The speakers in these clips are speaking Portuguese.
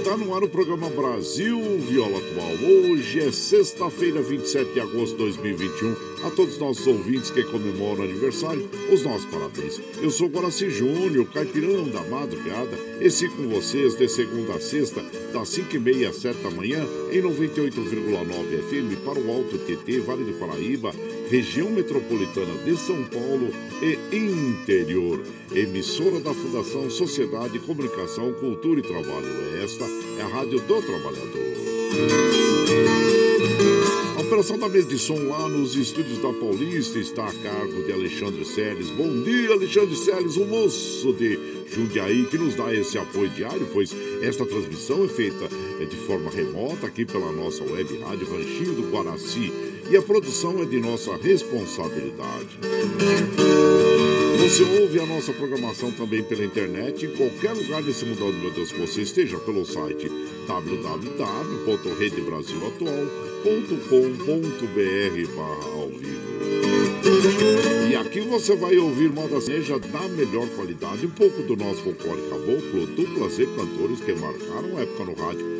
Está no ar o programa Brasil Viola Atual. Hoje é sexta-feira, 27 de agosto de 2021. A todos os nossos ouvintes que comemoram o aniversário, os nossos parabéns. Eu sou Guaraci Júnior, caipirão da madrugada. Esse com vocês de segunda a sexta, das 5h30 às 7 da manhã, em 98,9 FM para o Alto TT, Vale do Paraíba, região metropolitana de São Paulo e interior. Emissora da Fundação Sociedade, Comunicação, Cultura e Trabalho. Esta é a Rádio do Trabalhador. A operação da mesa de som lá nos estúdios da Paulista está a cargo de Alexandre Seles. Bom dia, Alexandre Seles, o moço de Jundiaí, que nos dá esse apoio diário, pois esta transmissão é feita eh, de forma remota aqui pela nossa web rádio Ranchinho do Guaraci e a produção é de nossa responsabilidade. Você ouve a nossa programação também pela internet em qualquer lugar desse mundão, meu Deus, que você esteja pelo site www.redebrasilatual.com.br ao vivo. E aqui você vai ouvir moda seja da melhor qualidade, um pouco do nosso folclore caboclo, duplas e cantores que marcaram época no rádio.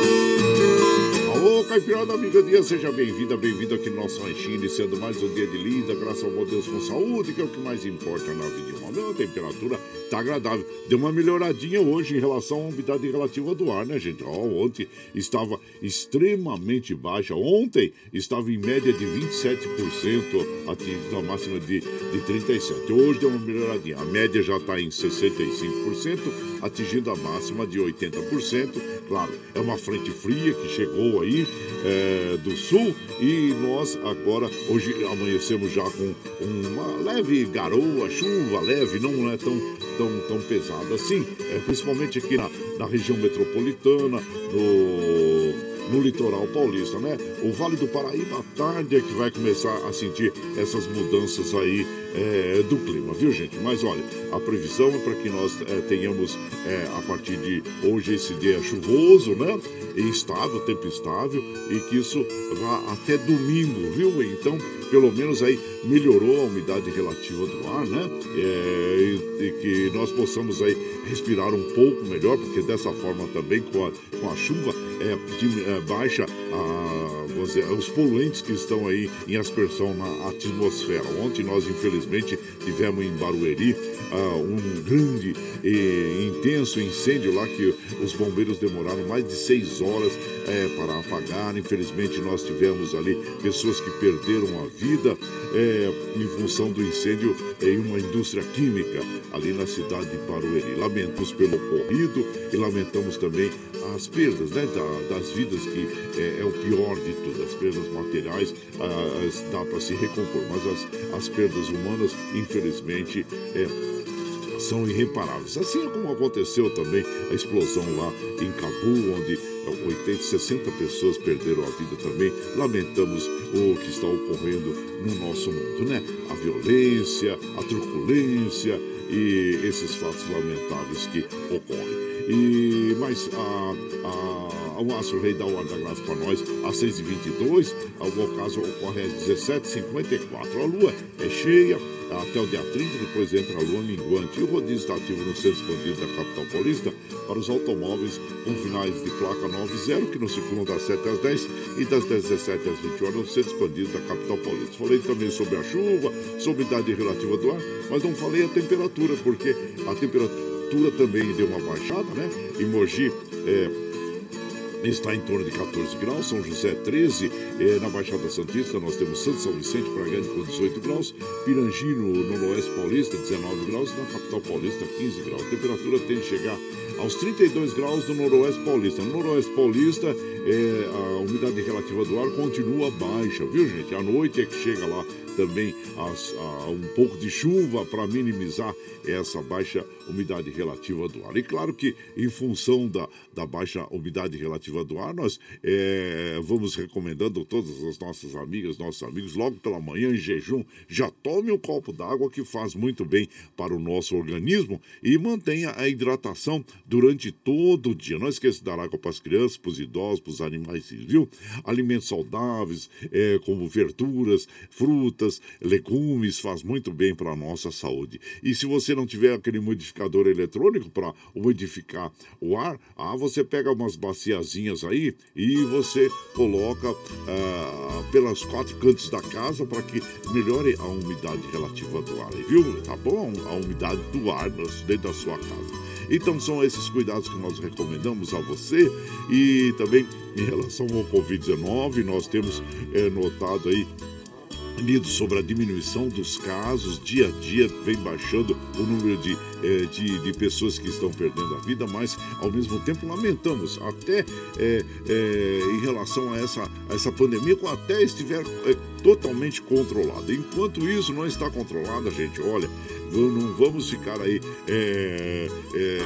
Alô, Caipirada Amiga Dia, seja bem-vinda, bem-vindo aqui no nosso ranchinho, iniciando mais um dia de lida, graças ao bom Deus com saúde, que é o que mais importa na vida de uma A temperatura tá agradável. Deu uma melhoradinha hoje em relação à umidade relativa do ar, né, gente? Ó, ontem estava extremamente baixa. Ontem estava em média de 27%, atingindo a máxima de, de 37%. Hoje deu uma melhoradinha. A média já está em 65%, atingindo a máxima de 80%. Claro, é uma frente fria que chegou aí é, do sul. E nós agora, hoje amanhecemos já com uma leve garoa, chuva leve, não é tão, tão, tão pesada assim, é, principalmente aqui na, na região metropolitana, no, no litoral paulista, né? O Vale do Paraíba à tarde é que vai começar a sentir essas mudanças aí é, do clima, viu gente? Mas olha, a previsão é para que nós é, tenhamos é, a partir de hoje esse dia chuvoso, né? E estável, tempo estável, e que isso vá até domingo, viu? Então, pelo menos aí melhorou a umidade relativa do ar, né? É, e, e, que nós possamos aí respirar um pouco melhor, porque dessa forma também com a, com a chuva é, de, é baixa a, dizer, os poluentes que estão aí em aspersão na atmosfera. Ontem nós infelizmente tivemos em Barueri uh, um grande e intenso incêndio lá que os bombeiros demoraram mais de seis horas é, para apagar. Infelizmente, nós tivemos ali pessoas que perderam a vida é, em função do incêndio em uma indústria química ali na cidade de Barueri. Lamentamos pelo ocorrido e lamentamos também as perdas né, da, das vidas, que é, é, o pior de tudo. As perdas materiais ah, dá para se recompor, mas as, as perdas humanas, infelizmente, é, são irreparáveis. Assim é como aconteceu também a explosão lá em Cabul, onde 80, 60 pessoas perderam a vida também. Lamentamos o que está ocorrendo no nosso mundo, né? A violência, a truculência e esses fatos lamentáveis que ocorrem. E, mas a, a, o Astro Rei dá o ar da graça para nós às 6h22. O caso ocorre às 17h54. A lua é cheia até o dia 30, depois entra a lua minguante. E o rodízio está ativo no centro expandido da capital paulista para os automóveis com finais de placa 90, que não circulam das 7 às 10 e das 17 às 20 horas no centro expandido da capital paulista. Falei também sobre a chuva, sobre a idade relativa do ar, mas não falei a temperatura, porque a temperatura também deu uma baixada, né? Em Mogi, é, está em torno de 14 graus, São José 13, eh, na Baixada Santista nós temos Santo São Vicente para Grande com 18 graus, Pirangino no Noroeste Paulista 19 graus, na capital paulista 15 graus. A temperatura tende a chegar aos 32 graus no Noroeste Paulista. No Noroeste Paulista, eh, a umidade relativa do ar continua baixa, viu gente? À noite é que chega lá também as, a, um pouco de chuva para minimizar essa baixa umidade relativa do ar. E claro que, em função da, da baixa umidade relativa do ar, nós é, vamos recomendando todas as nossas amigas, nossos amigos, logo pela manhã, em jejum, já tome um copo d'água que faz muito bem para o nosso organismo e mantenha a hidratação durante todo o dia. Não esqueça de dar água para as crianças, para os idosos, para os animais, viu? Alimentos saudáveis, é, como verduras, frutas, legumes, faz muito bem para a nossa saúde. E se você não tiver aquele modificador eletrônico para modificar o ar, ah, você pega umas baciazinhas aí e você coloca ah, pelos quatro cantos da casa para que melhore a umidade relativa do ar, viu? Tá bom? A umidade do ar dentro da sua casa. Então são esses cuidados que nós recomendamos a você e também em relação ao Covid-19, nós temos é, notado aí lido sobre a diminuição dos casos, dia a dia vem baixando o número de, eh, de, de, pessoas que estão perdendo a vida, mas ao mesmo tempo lamentamos até eh, eh, em relação a essa, a essa pandemia, quando até estiver totalmente controlada. Enquanto isso não está controlada, gente, olha, não vamos ficar aí é, é,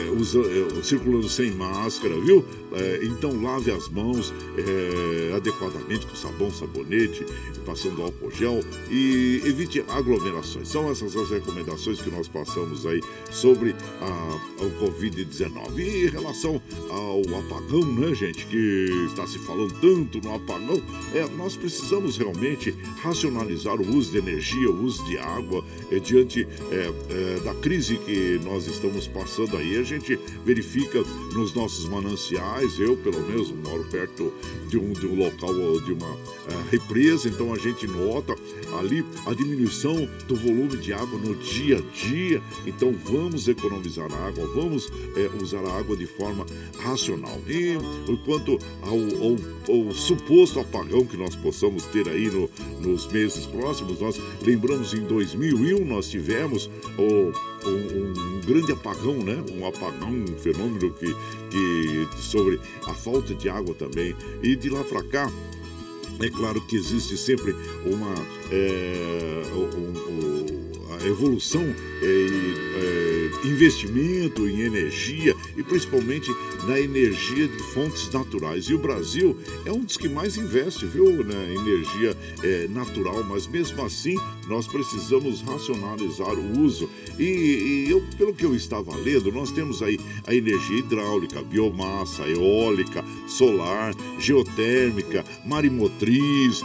é, circulando sem máscara, viu? É, então lave as mãos é, adequadamente com sabão, sabonete, passando álcool gel e evite aglomerações. São essas as recomendações que nós passamos aí sobre a, o Covid-19. E em relação ao apagão, né, gente, que está se falando tanto no apagão, é, nós precisamos realmente racionalizar o uso de energia, o uso de água, é, diante é, da crise que nós estamos passando aí. A gente verifica nos nossos mananciais, eu pelo menos moro perto de um, de um local, de uma represa, então a gente nota ali a diminuição do volume de água no dia a dia. Então vamos economizar a água, vamos é, usar a água de forma racional. E quanto ao, ao, ao, suposto apagão que nós possamos ter aí no, nos meses próximos, nós lembramos em 2001 nós tivemos o, um, um, grande apagão, né? Um apagão, um fenômeno que, que sobre a falta de água também. E de lá para cá É claro que existe sempre uma é, um, um, a evolução é, é, investimento em energia e principalmente na energia de fontes naturais. E o Brasil é um dos que mais investe, viu, na energia é, natural, mas mesmo assim nós precisamos racionalizar o uso. E, e, eu, pelo que eu estava lendo, nós temos aí a energia hidráulica, biomassa, eólica, solar, geotérmica, marimotriz,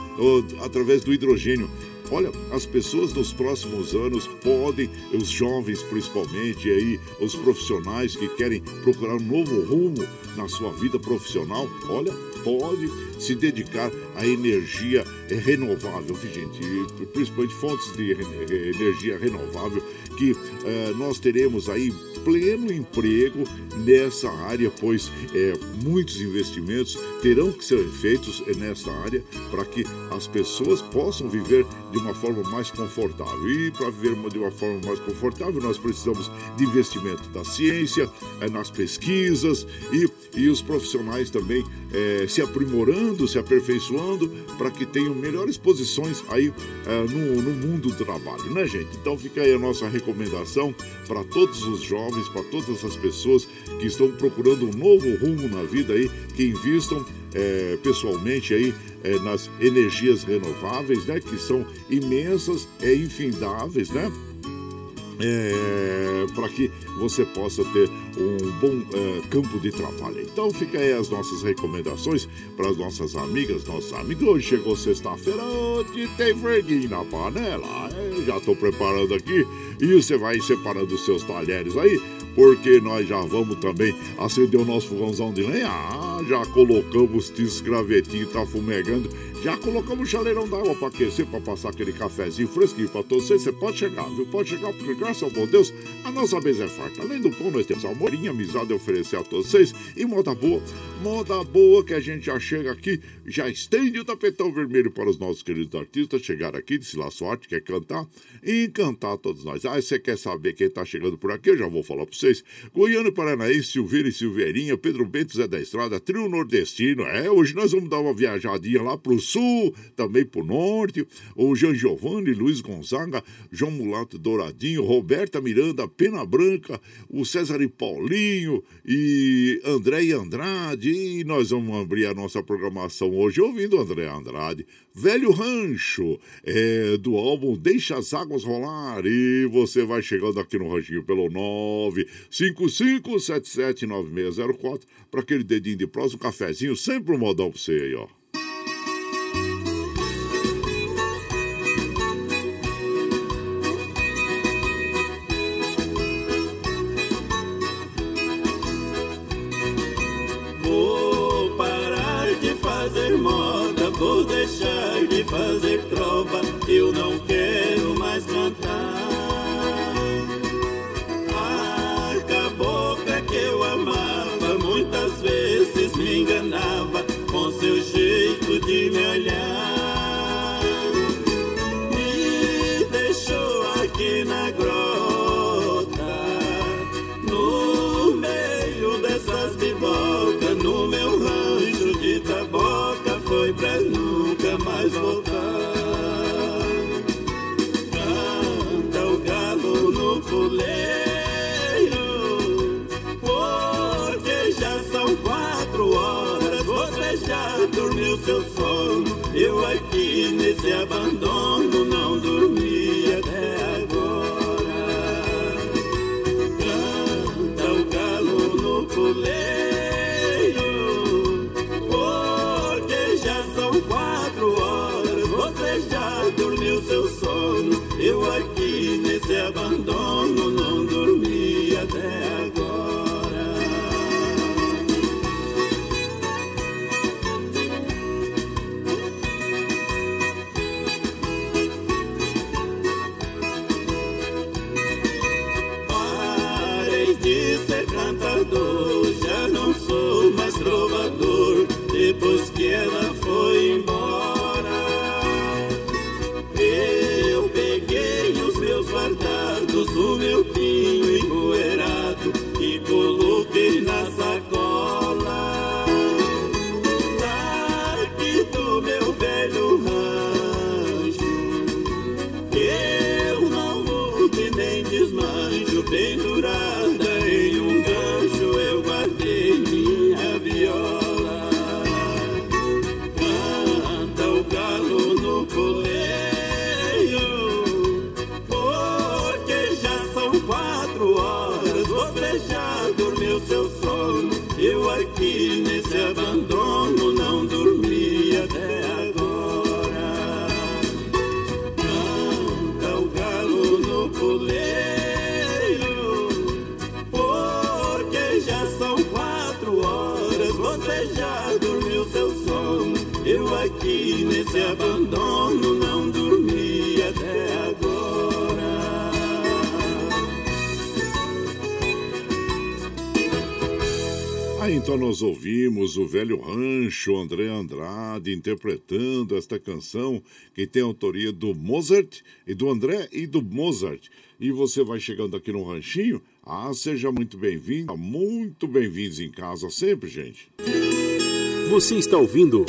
através do hidrogênio. Olha, as pessoas nos próximos anos podem, os jovens principalmente, aí os profissionais que querem procurar um novo rumo na sua vida profissional, olha, pode se dedicar à energia renovável, gente, principalmente fontes de energia renovável que uh, nós teremos aí pleno emprego nessa área, pois é, muitos investimentos terão que ser feitos nessa área para que as pessoas possam viver de uma forma mais confortável. E para viver de uma forma mais confortável, nós precisamos de investimento da ciência, é, nas pesquisas e, e os profissionais também é, se aprimorando, se aperfeiçoando para que tenham melhores posições aí é, no, no mundo do trabalho, né, gente? Então fica aí a nossa recomendação para todos os jovens, para todas as pessoas que estão procurando um novo rumo na vida aí, que invistam é, pessoalmente aí é, nas energias renováveis, né? Que são imensas, é infindáveis, né? É, para que você possa ter um bom é, campo de trabalho. Então fica aí as nossas recomendações para as nossas amigas, nossos amigos. Hoje chegou sexta-feira, hoje tem freguinho na panela. É, já estou preparando aqui e você vai separando os seus talheres aí porque nós já vamos também acender o nosso fogãozão de lenha. Já colocamos tiços, gravetinho, tá fumegando. Já colocamos chaleirão d'água para aquecer, para passar aquele cafezinho fresquinho para todos vocês. Você pode chegar, viu? Pode chegar, porque graças ao bom Deus, a nossa mesa é farta. Além do pão, nós temos amorinha, amizade a oferecer a todos vocês. E moda boa, moda boa que a gente já chega aqui, já estende o tapetão vermelho para os nossos queridos artistas chegar aqui, de lá sorte, quer cantar e encantar todos nós. Ah, você quer saber quem está chegando por aqui? Eu já vou falar para vocês. Goiano Paranaense, Silveira e Silveirinha, Pedro Bento Zé da Estrada, Trio Nordestino. É, hoje nós vamos dar uma viajadinha lá pro sul, também pro norte. O Jean Giovanni, Luiz Gonzaga, João Mulato Douradinho, Roberta Miranda, Pena Branca, o César e Paulinho e André e Andrade. E nós vamos abrir a nossa programação hoje ouvindo André Andrade. Velho Rancho, é, do álbum Deixa as Águas Rolar. E você vai chegando aqui no Ranchinho pelo 955779604 para aquele dedinho de prosa, um cafezinho, sempre um modão para você aí, ó. Eu não quero nós ouvimos o velho rancho André Andrade interpretando esta canção que tem autoria do Mozart e do André e do Mozart. E você vai chegando aqui no ranchinho. Ah, seja muito bem-vindo, muito bem-vindos em casa sempre, gente. Você está ouvindo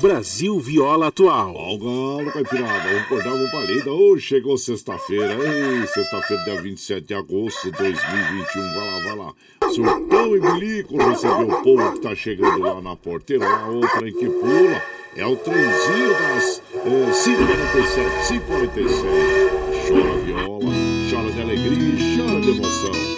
Brasil Viola Atual. Ó galo, caipirada, vamos acordar, vamos lida. Ô, chegou sexta-feira, ei, sexta-feira, dia 27 de agosto de 2021, vai lá, vai lá. Surtão e bilico recebeu o povo que tá chegando lá na porteira, lá outra que pula. É o trenzinho das é, 547, 547. Chora viola, chora de alegria, chora de emoção.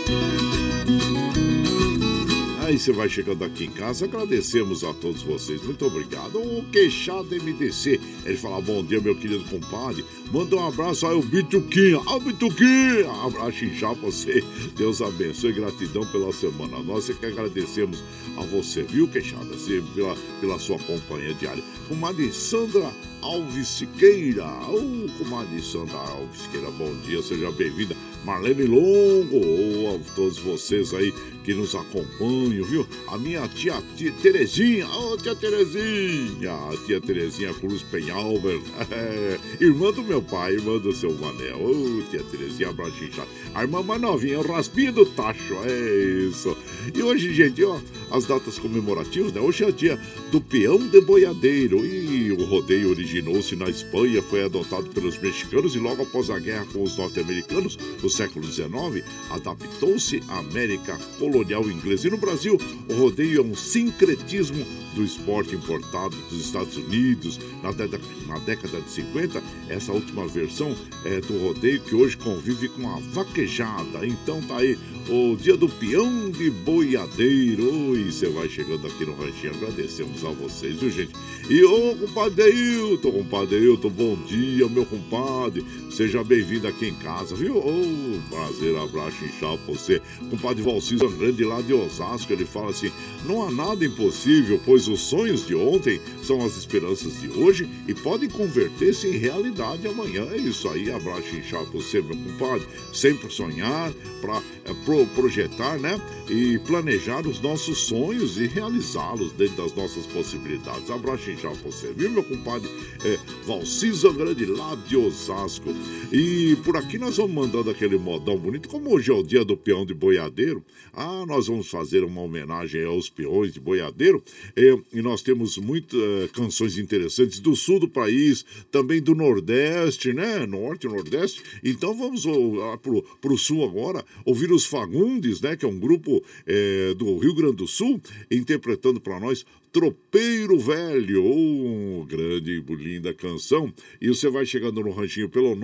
Aí você vai chegando aqui em casa, agradecemos a todos vocês. Muito obrigado. O queixado MDC, ele fala: Bom dia, meu querido compadre. Manda um abraço aí, o Bituquinha. Ah, Bituquinha! Abraço pra você. Deus abençoe. Gratidão pela semana. Nós é que agradecemos a você, viu, queixada? Assim, pela, pela sua companhia diária. Comadre Sandra Alves Siqueira. Ô, oh, comadre Sandra Alves Siqueira, bom dia, seja bem-vinda. Marlene Longo, oh, a todos vocês aí que nos acompanham, viu? A minha tia, tia Terezinha, ô oh, tia Terezinha, a tia Terezinha Cruz Penhalber, é, irmã do meu pai, irmã do seu Manel, ô oh, tia Terezinha Brachincha, a irmã mais novinha, o raspinho do tacho, é isso. E hoje, gente, ó, as datas comemorativas, né? Hoje é dia do peão de boiadeiro e o rodeio originou-se na Espanha, foi adotado pelos mexicanos e logo após a guerra com os norte-americanos, no século XIX, adaptou-se à América colonial inglesa. E no Brasil, o rodeio é um sincretismo do esporte importado dos Estados Unidos na, década, na década de 50. Essa última versão é do rodeio que hoje convive com a vaquejada. Então tá aí o dia do peão de boiadeiro. E você vai chegando aqui no ranchinho. Agradecemos a vocês, viu, gente? E ô, compadre Ailton, compadre Ailton, bom dia, meu compadre. Seja bem-vindo aqui em casa, viu? Ô, prazer, abraço, inchado você. Compadre Valciso Grande lá de Osasco, ele fala assim: não há nada impossível, pois os sonhos de ontem são as esperanças de hoje e podem converter-se em realidade amanhã. É isso aí, abraço, inchado pra você, meu compadre. Sempre sonhar, para é, pro, projetar, né? E planejar os nossos sonhos e realizá-los dentro das nossas possibilidades. Abraço inchado pra você, viu, meu compadre? É, Valciso Grande lá de Osasco. E por aqui nós vamos mandando aquele modão bonito. Como hoje é o dia do peão de boiadeiro, ah, nós vamos fazer uma homenagem aos peões de boiadeiro. É, e nós temos muitas uh, canções interessantes do sul do país, também do Nordeste, né? Norte Nordeste. Então vamos uh, pro, pro sul agora, ouvir os Fagundes, né? Que é um grupo é, do Rio Grande do Sul, interpretando para nós Tropeiro Velho, oh, grande e linda canção. E você vai chegando no ranchinho pelo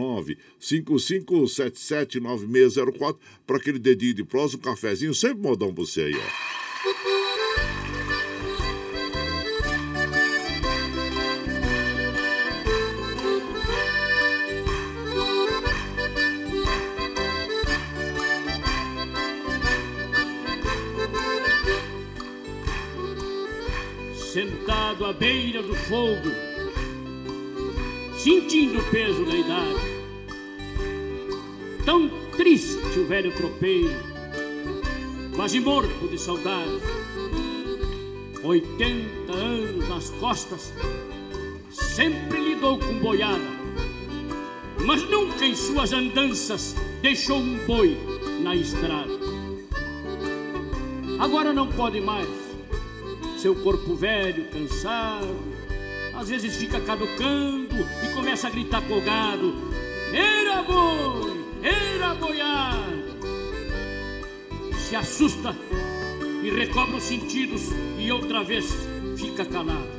955779604 para aquele dedinho de prosa, um cafezinho, sempre modão pra você aí, ó. Sentado à beira do fogo, sentindo o peso da idade. Tão triste o velho tropeiro, quase morto de saudade. Oitenta anos nas costas, sempre lidou com boiada, mas nunca em suas andanças deixou um boi na estrada. Agora não pode mais seu corpo velho, cansado, às vezes fica caducando e começa a gritar colgado: Era boi, era boiado. Se assusta e recobra os sentidos e outra vez fica calado.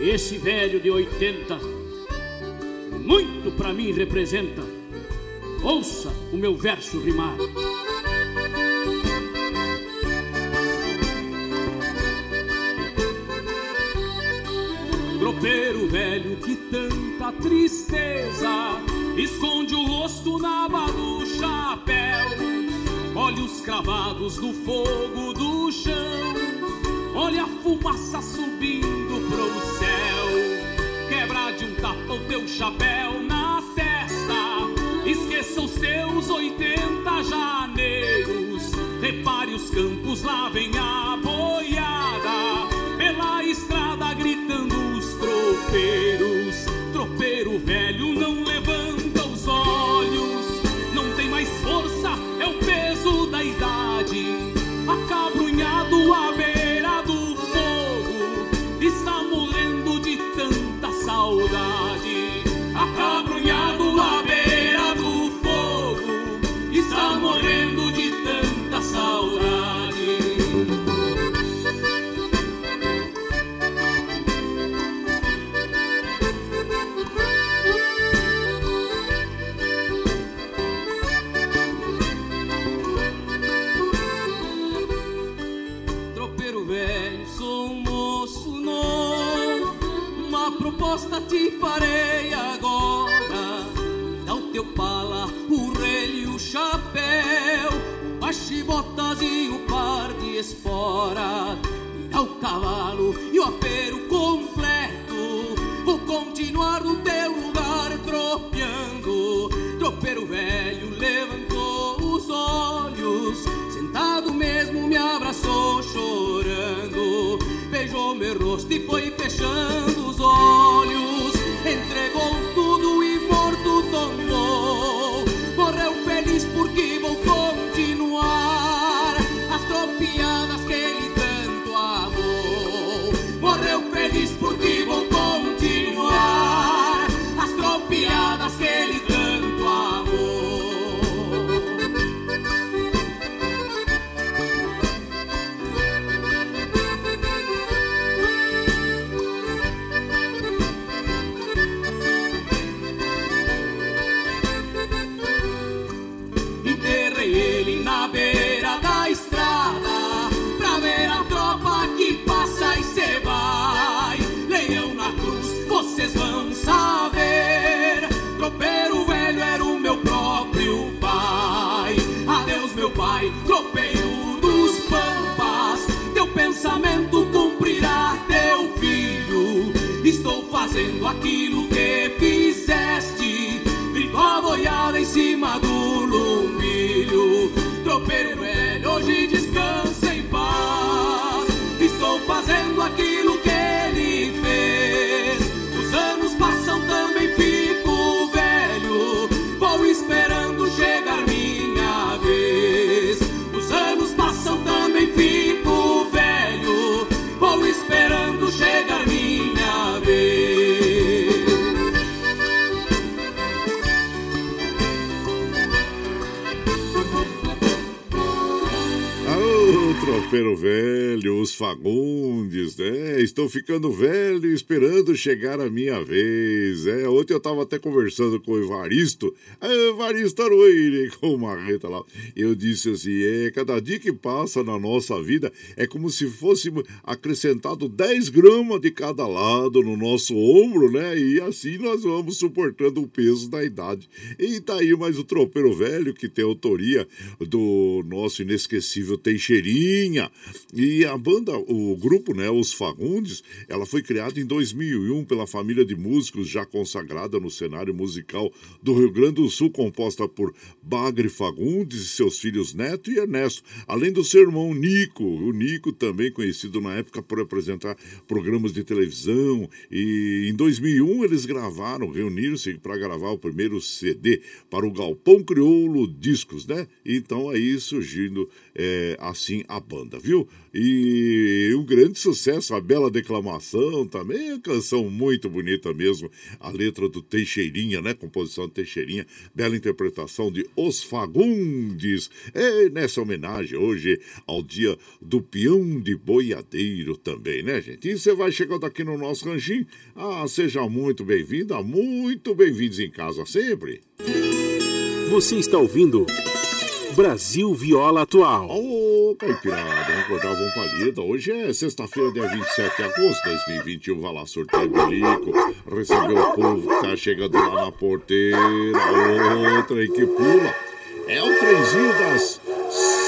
Esse velho de 80 muito para mim representa. Ouça o meu verso rimado. Velho que tanta tristeza esconde o rosto na aba do chapéu. Olhos cravados no fogo do chão, olha a fumaça subindo pro céu. Quebra de um tapa o teu chapéu na testa, esqueça os teus 80 janeiros. Repare os campos, lá vem a boiada, pela tropeiros. Tropeiro velho não velho, hoje Tropeiro velho, os Fagundes, né? Estou ficando velho esperando chegar a minha vez. É, ontem eu tava até conversando com o Evaristo. Ah, Evaristo Aroeire, com o Marreta lá. Eu disse assim: é, cada dia que passa na nossa vida é como se fosse acrescentado 10 gramas de cada lado no nosso ombro, né? E assim nós vamos suportando o peso da idade. E tá aí mais o tropeiro velho, que tem autoria do nosso inesquecível Teixeirinha. E a banda, o grupo, né, os Fagundes, ela foi criada em 2001 pela família de músicos já consagrada no cenário musical do Rio Grande do Sul, composta por Bagre Fagundes e seus filhos Neto e Ernesto, além do seu irmão Nico, o Nico também conhecido na época por apresentar programas de televisão. E em 2001 eles gravaram, reuniram-se para gravar o primeiro CD para o Galpão Crioulo Discos, né? Então aí surgindo é, assim a banda, viu? E um grande sucesso, a bela declamação também, a canção muito bonita mesmo, a letra do Teixeirinha, né? Composição do Teixeirinha, bela interpretação de Os Fagundes. É nessa homenagem hoje ao dia do peão de boiadeiro também, né, gente? E você vai chegando aqui no nosso ranchinho, ah, seja muito bem-vinda, muito bem-vindos em casa sempre. Você está ouvindo Brasil Viola Atual. Ô, Caipirada, vamos cortar uma palida. Hoje é sexta-feira, dia 27 de agosto de 2021. Vai lá, sorteio Bilico. Recebeu o povo que tá chegando lá na porteira. Outra aí que pula. É o trenzinho das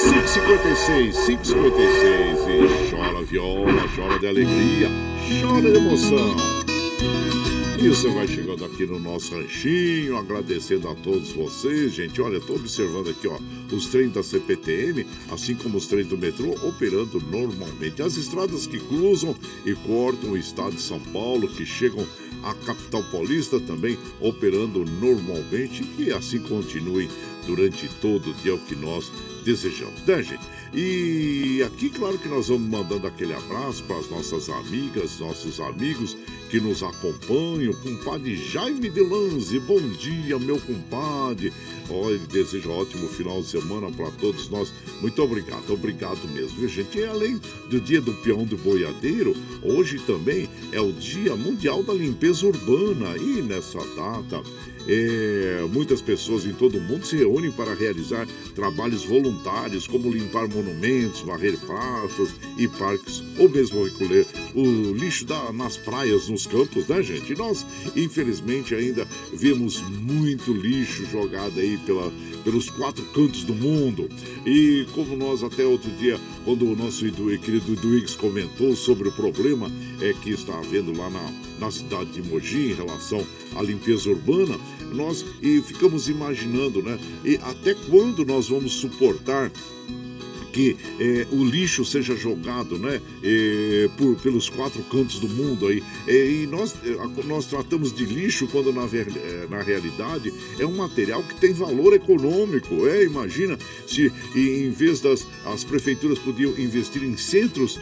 556, 556. E chora viola, chora de alegria, chora de emoção. E você vai chegando aqui no nosso ranchinho, agradecendo a todos vocês, gente. Olha, estou observando aqui, ó, os trens da CPTM, assim como os trens do metrô, operando normalmente. As estradas que cruzam e cortam o estado de São Paulo, que chegam à capital paulista, também operando normalmente. Que assim continue durante todo o dia, é o que nós desejamos, né, gente? E aqui, claro que nós vamos mandando aquele abraço para as nossas amigas, nossos amigos que nos acompanham. Compadre Jaime de Lanze, bom dia, meu compadre. Ele deseja um ótimo final de semana para todos nós. Muito obrigado, obrigado mesmo, viu, gente? E além do dia do peão do boiadeiro, hoje também é o Dia Mundial da Limpeza Urbana. E nessa data, é, muitas pessoas em todo o mundo se reúnem para realizar trabalhos voluntários, como limpar monumentos, varrer praças e parques, ou mesmo recolher o lixo da, nas praias, nos campos, né, gente? E nós, infelizmente, ainda vemos muito lixo jogado aí pela, pelos quatro cantos do mundo. E como nós até outro dia, quando o nosso querido Duígues comentou sobre o problema é que está havendo lá na, na cidade de Mogi em relação à limpeza urbana, nós e ficamos imaginando, né? E até quando nós vamos suportar que é, o lixo seja jogado né, por, pelos quatro cantos do mundo aí. E nós, nós tratamos de lixo quando na, na realidade é um material que tem valor econômico. É, imagina se em vez das as prefeituras podiam investir em centros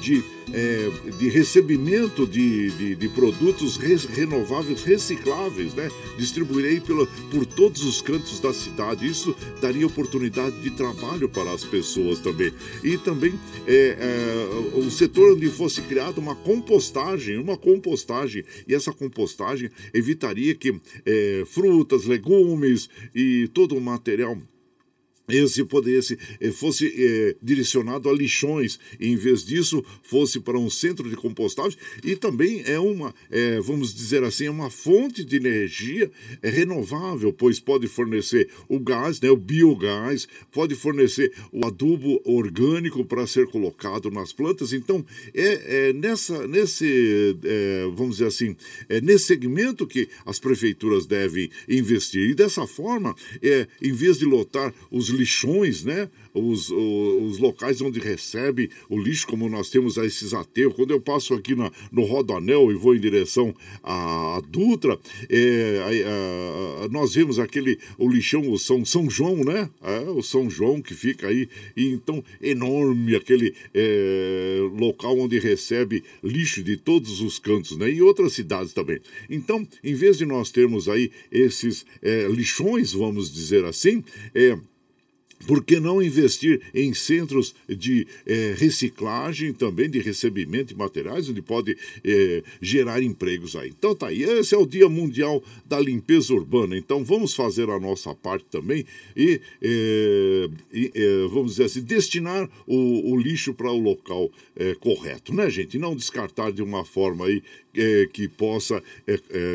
de é, de recebimento de, de, de produtos res, renováveis, recicláveis, né? Distribuirei pela, por todos os cantos da cidade. Isso daria oportunidade de trabalho para as pessoas também. E também é, é, o setor onde fosse criada uma compostagem, uma compostagem, e essa compostagem evitaria que é, frutas, legumes e todo o material esse poder eh, fosse é, direcionado a lixões, em vez disso fosse para um centro de compostagem. E também é uma, é, vamos dizer assim, é uma fonte de energia é, renovável, pois pode fornecer o gás, né, o biogás, pode fornecer o adubo orgânico para ser colocado nas plantas. Então é, é nessa, nesse, vamos dizer assim, é nesse segmento que as prefeituras devem investir. E dessa forma, é, em vez de lotar os lixões, né? Os, os, os, locais onde recebe o lixo, como nós temos a esses aterros. Quando eu passo aqui na, no Rodoanel e vou em direção à, à Dutra, é, a, a, nós vemos aquele, o lixão, o São, São João, né? É, o São João que fica aí, e então enorme aquele é, local onde recebe lixo de todos os cantos, né? E outras cidades também. Então, em vez de nós termos aí esses é, lixões, vamos dizer assim, é, por que não investir em centros de é, reciclagem, também de recebimento de materiais, onde pode é, gerar empregos aí? Então tá aí, esse é o Dia Mundial da Limpeza Urbana. Então vamos fazer a nossa parte também e, é, e vamos dizer assim, destinar o, o lixo para o local correto, né, gente? Não descartar de uma forma aí que possa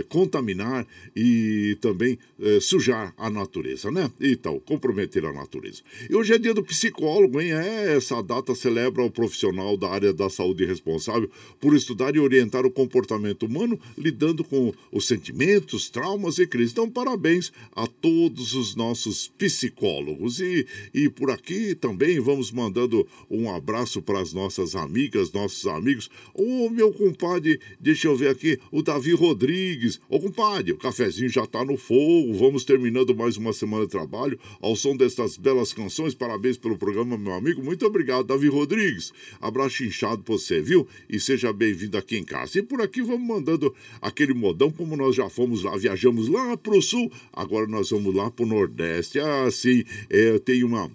contaminar e também sujar a natureza, né? Então, comprometer a natureza. E hoje é dia do psicólogo, hein? É, essa data celebra o profissional da área da saúde responsável por estudar e orientar o comportamento humano, lidando com os sentimentos, traumas e crises. Então, parabéns a todos os nossos psicólogos. E, e por aqui também vamos mandando um abraço para as nossas amigas, nossos amigos. Ô, meu compadre, deixa eu ver aqui o Davi Rodrigues. Ô, compadre, o cafezinho já tá no fogo. Vamos terminando mais uma semana de trabalho ao som destas belas canções. Parabéns pelo programa, meu amigo. Muito obrigado, Davi Rodrigues. Abraço inchado pra você, viu? E seja bem-vindo aqui em casa. E por aqui vamos mandando aquele modão, como nós já fomos lá, viajamos lá pro sul. Agora nós vamos lá pro Nordeste. Ah, sim, é, tenho uma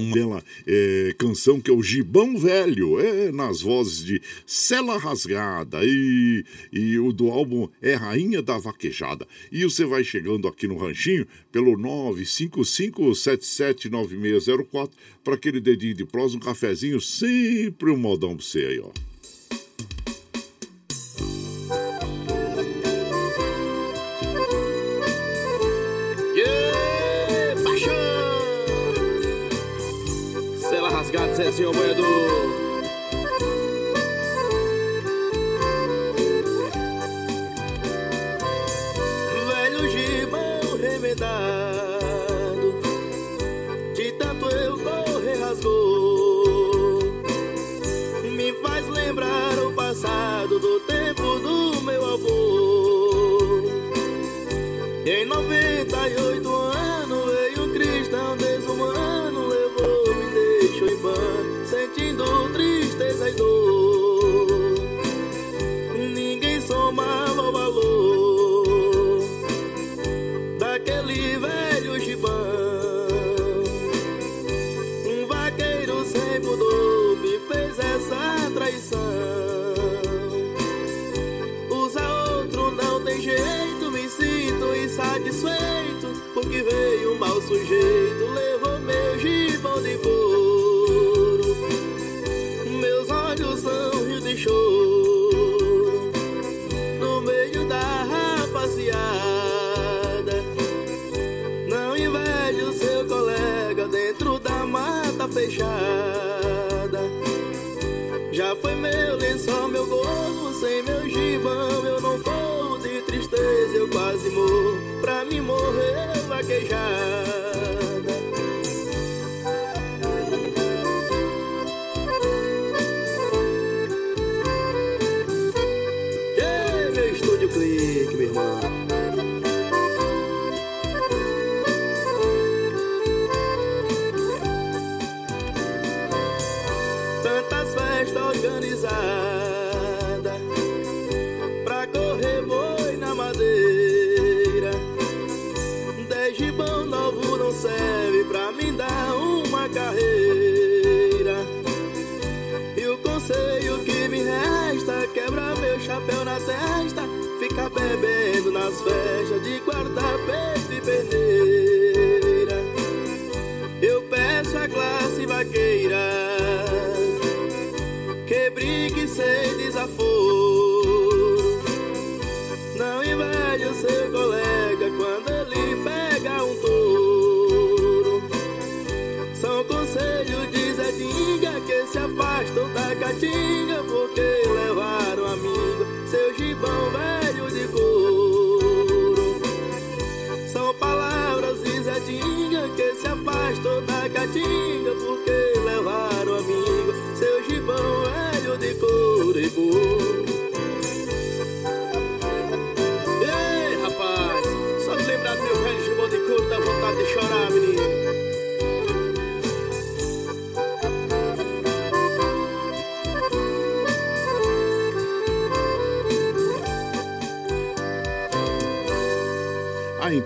uma bela é, canção que é o Gibão Velho, é, nas vozes de Cela Rasgada e, e o do álbum é Rainha da Vaquejada. E você vai chegando aqui no Ranchinho pelo 955779604 para aquele dedinho de prosa, um cafezinho, sempre um modão pra você aí, ó. Zezinho Moedor.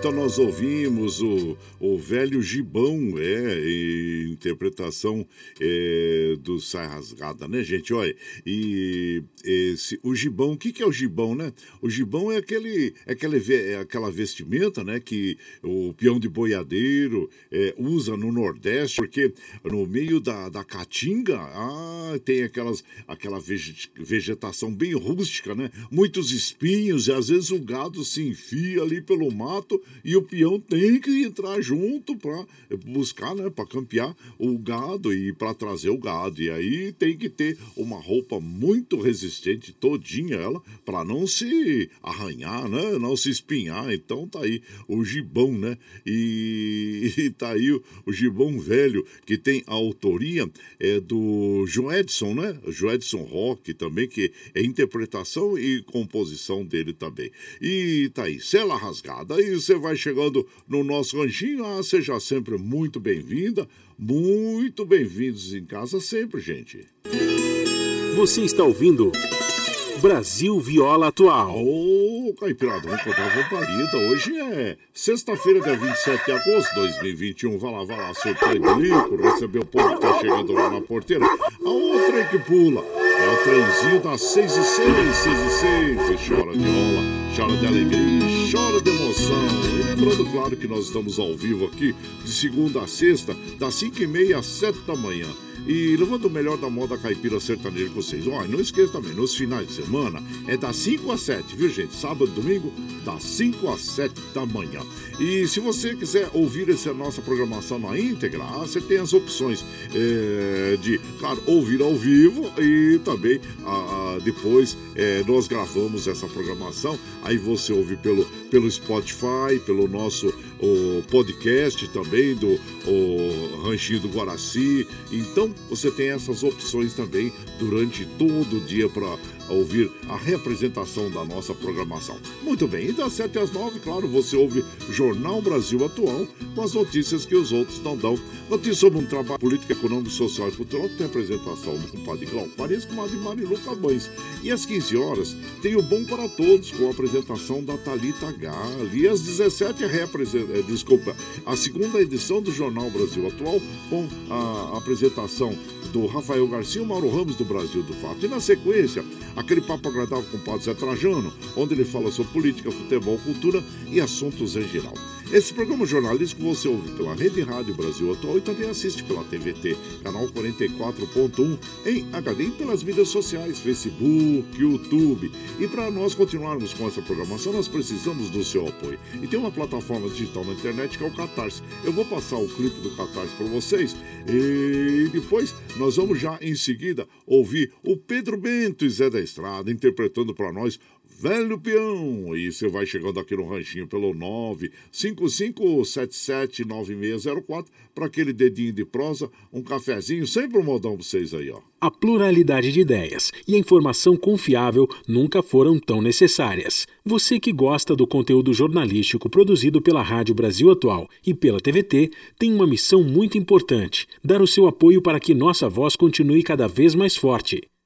Então nós ouvimos o, o velho Gibão, é, interpretação é, do Sai Rasgada, né, gente? Olha, e o Gibão, o que, que é o Gibão, né? O Gibão é, aquele, é, aquele, é aquela vestimenta, né, que o peão de boiadeiro é, usa no Nordeste, porque no meio da, da caatinga, ah, tem aquelas, aquela vege- vegetação bem rústica, né? Muitos espinhos, e às vezes o gado se enfia ali pelo mato e o peão tem que entrar junto para buscar, né, para campear o gado e para trazer o gado. E aí tem que ter uma roupa muito resistente, todinha ela, para não se arranhar, né, não se espinhar. Então tá aí o gibão, né? E, e tá aí o, o gibão velho que tem a autoria é do Joedson, né? Joedson Rock também, que é interpretação e composição dele também. E tá aí, Cela Rasgada. Aí você vai chegando no nosso ranchinho, ah, seja sempre muito bem-vinda, muito bem-vindos em casa sempre, gente. Você está ouvindo Brasil Viola Atual. Ô, oh, Caipirada, vamos contar a parida. Hoje é sexta-feira, dia 27 de agosto de 2021. Vai lá, vai lá, seu Lico, receber o povo que tá chegando lá na porteira. A outra que pula é o trenzinho das 6 e 6, 6 e 6. Você chora de rola, chora de alegria, chora de emoção. Lembrando, claro, que nós estamos ao vivo aqui de segunda a sexta, das 5 e meia às 7 da manhã. E levando o melhor da moda caipira sertaneja com vocês. Olha, não esqueça também, nos finais de semana é das 5 às 7, viu gente? Sábado e domingo, das 5 às 7 da manhã. E se você quiser ouvir essa nossa programação na íntegra, ah, você tem as opções é, de, claro, ouvir ao vivo e também ah, depois é, nós gravamos essa programação. Aí você ouve pelo, pelo Spotify, pelo nosso o podcast também do o Ranchinho do Guaraci. Então você tem essas opções também durante todo o dia para ouvir a representação da nossa programação. Muito bem, e das 7 às 9, claro, você ouve Jornal Brasil Atual com as notícias que os outros não dão. Notícias sobre um trabalho político, econômico, social e cultural que tem a apresentação do compadre Glauco Paris com a de Marilu Cabães. E às 15 horas tem o Bom para Todos com a apresentação da Talita Gal. E às 17 é representa, desculpa, a segunda edição do Jornal Brasil Atual com a apresentação do Rafael Garcia e Mauro Ramos do Brasil do Fato. E na sequência, aquele papo agradável com o Padre Zé Trajano, onde ele fala sobre política, futebol, cultura e assuntos em geral. Esse programa jornalístico você ouve pela Rede Rádio Brasil Atual e também assiste pela TVT, canal 44.1 em HD e pelas mídias sociais, Facebook, YouTube. E para nós continuarmos com essa programação, nós precisamos do seu apoio. E tem uma plataforma digital na internet que é o Catarse. Eu vou passar o clipe do Catarse para vocês e depois nós vamos já em seguida ouvir o Pedro Bento e Zé da Estrada interpretando para nós Velho Peão. E você vai chegando aqui no ranchinho pelo 955779604 para aquele dedinho de prosa, um cafezinho, sempre um modão para vocês aí, ó. A pluralidade de ideias e a informação confiável nunca foram tão necessárias. Você que gosta do conteúdo jornalístico produzido pela Rádio Brasil Atual e pela TVT tem uma missão muito importante: dar o seu apoio para que nossa voz continue cada vez mais forte.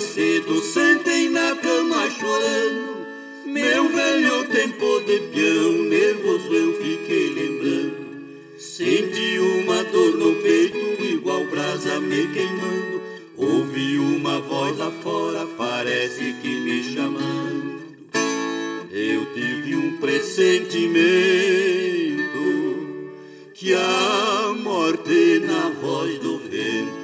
Cedo sentei na cama chorando. Meu velho tempo de peão, nervoso eu fiquei lembrando. Senti uma dor no peito, igual brasa me queimando. Ouvi uma voz lá fora, parece que me chamando. Eu tive um pressentimento que a morte na voz do vento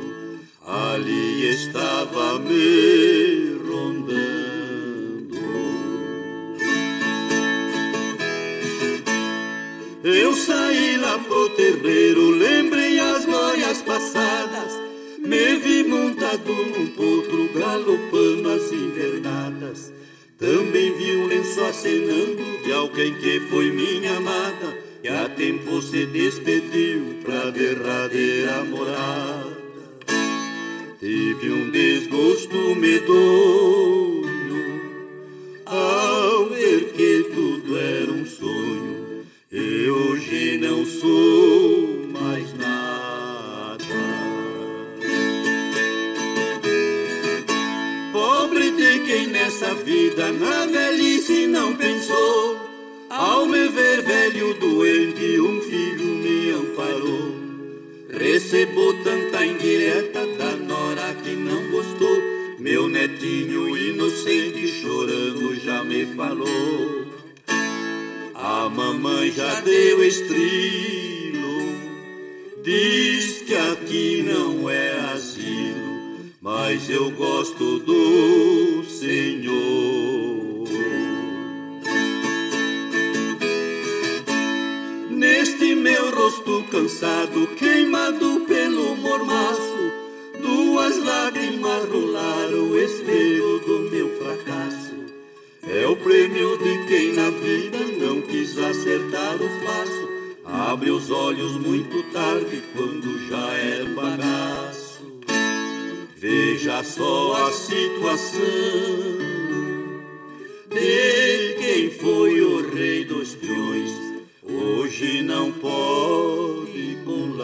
ali estava me rondando. Eu saí lá pro terreiro, lembrei as glórias passadas. Me vi montado num potro, galopando as invernadas. Também vi um lenço acenando de alguém que foi minha amada. E a tempo se despediu pra derradeira morada. Tive um desgosto medonho ao ver que tudo era um sonho. E hoje não sou mais nada. Pobre de quem nessa vida na velhice não pensou. Ao me ver velho doente, Recebo tanta indireta da nora que não gostou. Meu netinho inocente chorando já me falou. A mamãe já deu estrilo, diz que aqui não é asilo, mas eu gosto do Senhor. Neste meu rosto cansado, queimado pelo mormaço, duas lágrimas rolaram o espelho do meu fracasso. prêmio de quem na vida não quis acertar o passo. Abre os olhos muito tarde, quando já é bagaço. Veja só a situação de quem foi o rei dos peões. Hoje não pode com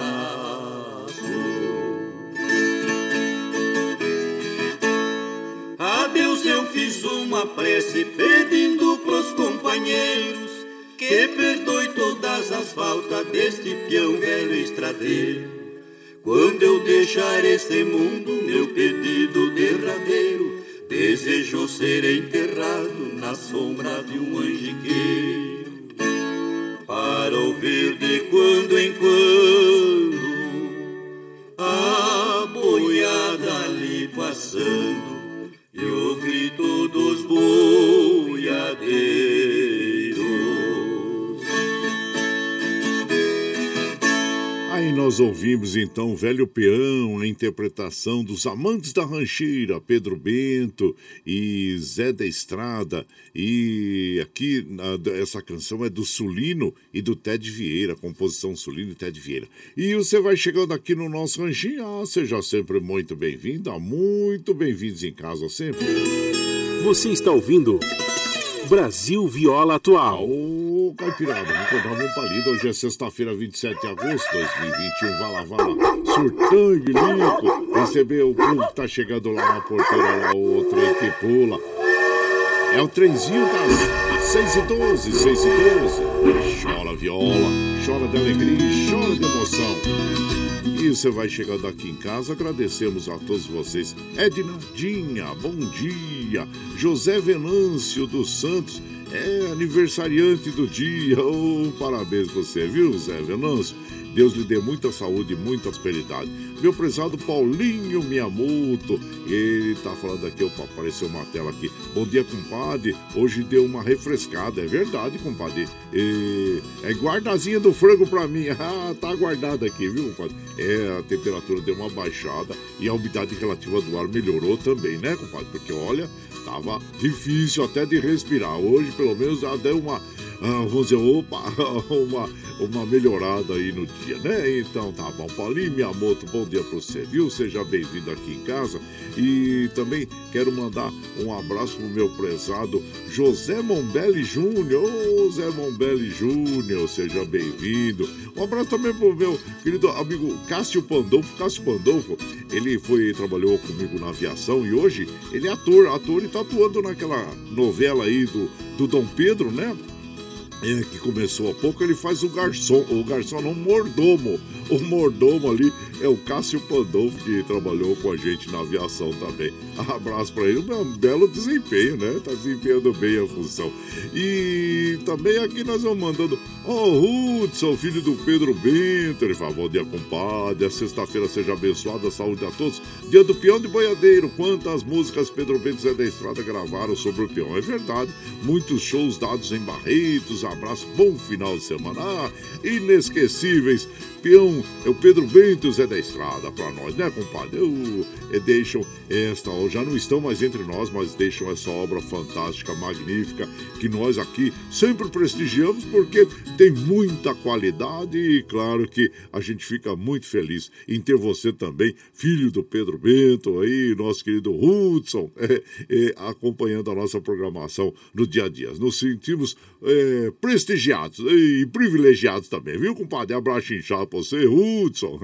fiz uma prece pedindo pros companheiros que perdoe todas as faltas deste peão velho estradeiro. Quando eu deixar este mundo, meu pedido derradeiro, desejo ser enterrado na sombra de um angiqueiro, para ouvir de quando em quando a boiada ali passando nós ouvimos então Velho Peão, a interpretação dos Amantes da Rancheira, Pedro Bento e Zé da Estrada. E aqui essa canção é do Sulino e do Ted Vieira, composição Sulino e Ted Vieira. E você vai chegando aqui no nosso ranchinho, ah, seja sempre muito bem-vinda, muito bem-vindos em casa sempre. Você está ouvindo Brasil Viola Atual. Ô, Caipirada, vamos acordar um palido. Hoje é sexta-feira, 27 de agosto de 2021. Vai lá, vai lá. Surtão e bilico. Recebeu o povo que tá chegando lá na porteira, lá, o trem que pula. É o trenzinho das 6 e 12, 6 e 12. Chora viola, chora de alegria, chora de emoção. E você vai chegando aqui em casa, agradecemos a todos vocês. Ednadinha, bom dia. José Venâncio dos Santos, é aniversariante do dia. Oh, parabéns você, viu, Zé Venâncio? Deus lhe dê muita saúde e muita prosperidade. Meu prezado Paulinho Miyamoto, ele tá falando aqui, opa, apareceu uma tela aqui. Bom dia, compadre. Hoje deu uma refrescada, é verdade, compadre. E... É guardazinha do frango pra mim. Ah, tá guardada aqui, viu, compadre? É, a temperatura deu uma baixada e a umidade relativa do ar melhorou também, né, compadre? Porque olha, tava difícil até de respirar. Hoje, pelo menos, já deu uma ah, vamos dizer, opa, uma, uma melhorada aí no dia, né? Então tá bom. Paulinho Miyamoto, bom dia pra você, viu? Seja bem-vindo aqui em casa. E também quero mandar um abraço pro meu prezado José Mombelli Júnior. Ô, Zé Mombelli Júnior, seja bem-vindo. Um abraço também pro meu querido amigo Cássio Pandolfo. Cássio Pandolfo, ele foi, trabalhou comigo na aviação e hoje ele é ator, ator e tá atuando naquela novela aí do, do Dom Pedro, né? É, que começou há pouco, ele faz o garçom, o garçom não, o mordomo. O mordomo ali é o Cássio Pandolfo, que trabalhou com a gente na aviação também. Abraço para ele, um belo desempenho, né? Tá desempenhando bem a função. E também aqui nós vamos mandando, ó, oh, filho do Pedro Bento, ele fala, bom dia, compadre, a sexta-feira seja abençoada, saúde a todos. Dia do peão de boiadeiro, quantas músicas Pedro Bento Zé da Estrada gravaram sobre o peão? É verdade, muitos shows dados em Barretos, abraço, bom final de semana. Ah, inesquecíveis. Peão, é o Pedro Bento Zé da Estrada para nós, né, compadre? Eu, eu, deixam esta, já não estão mais entre nós, mas deixam essa obra fantástica, magnífica, que nós aqui sempre prestigiamos porque tem muita qualidade e, claro, que a gente fica muito feliz em ter você também, filho do Pedro Bento, aí, nosso querido Hudson, é, é, acompanhando a nossa programação no dia a dia. Nos sentimos é, prestigiados e privilegiados também, viu, compadre? Abraço inchado você, Hudson.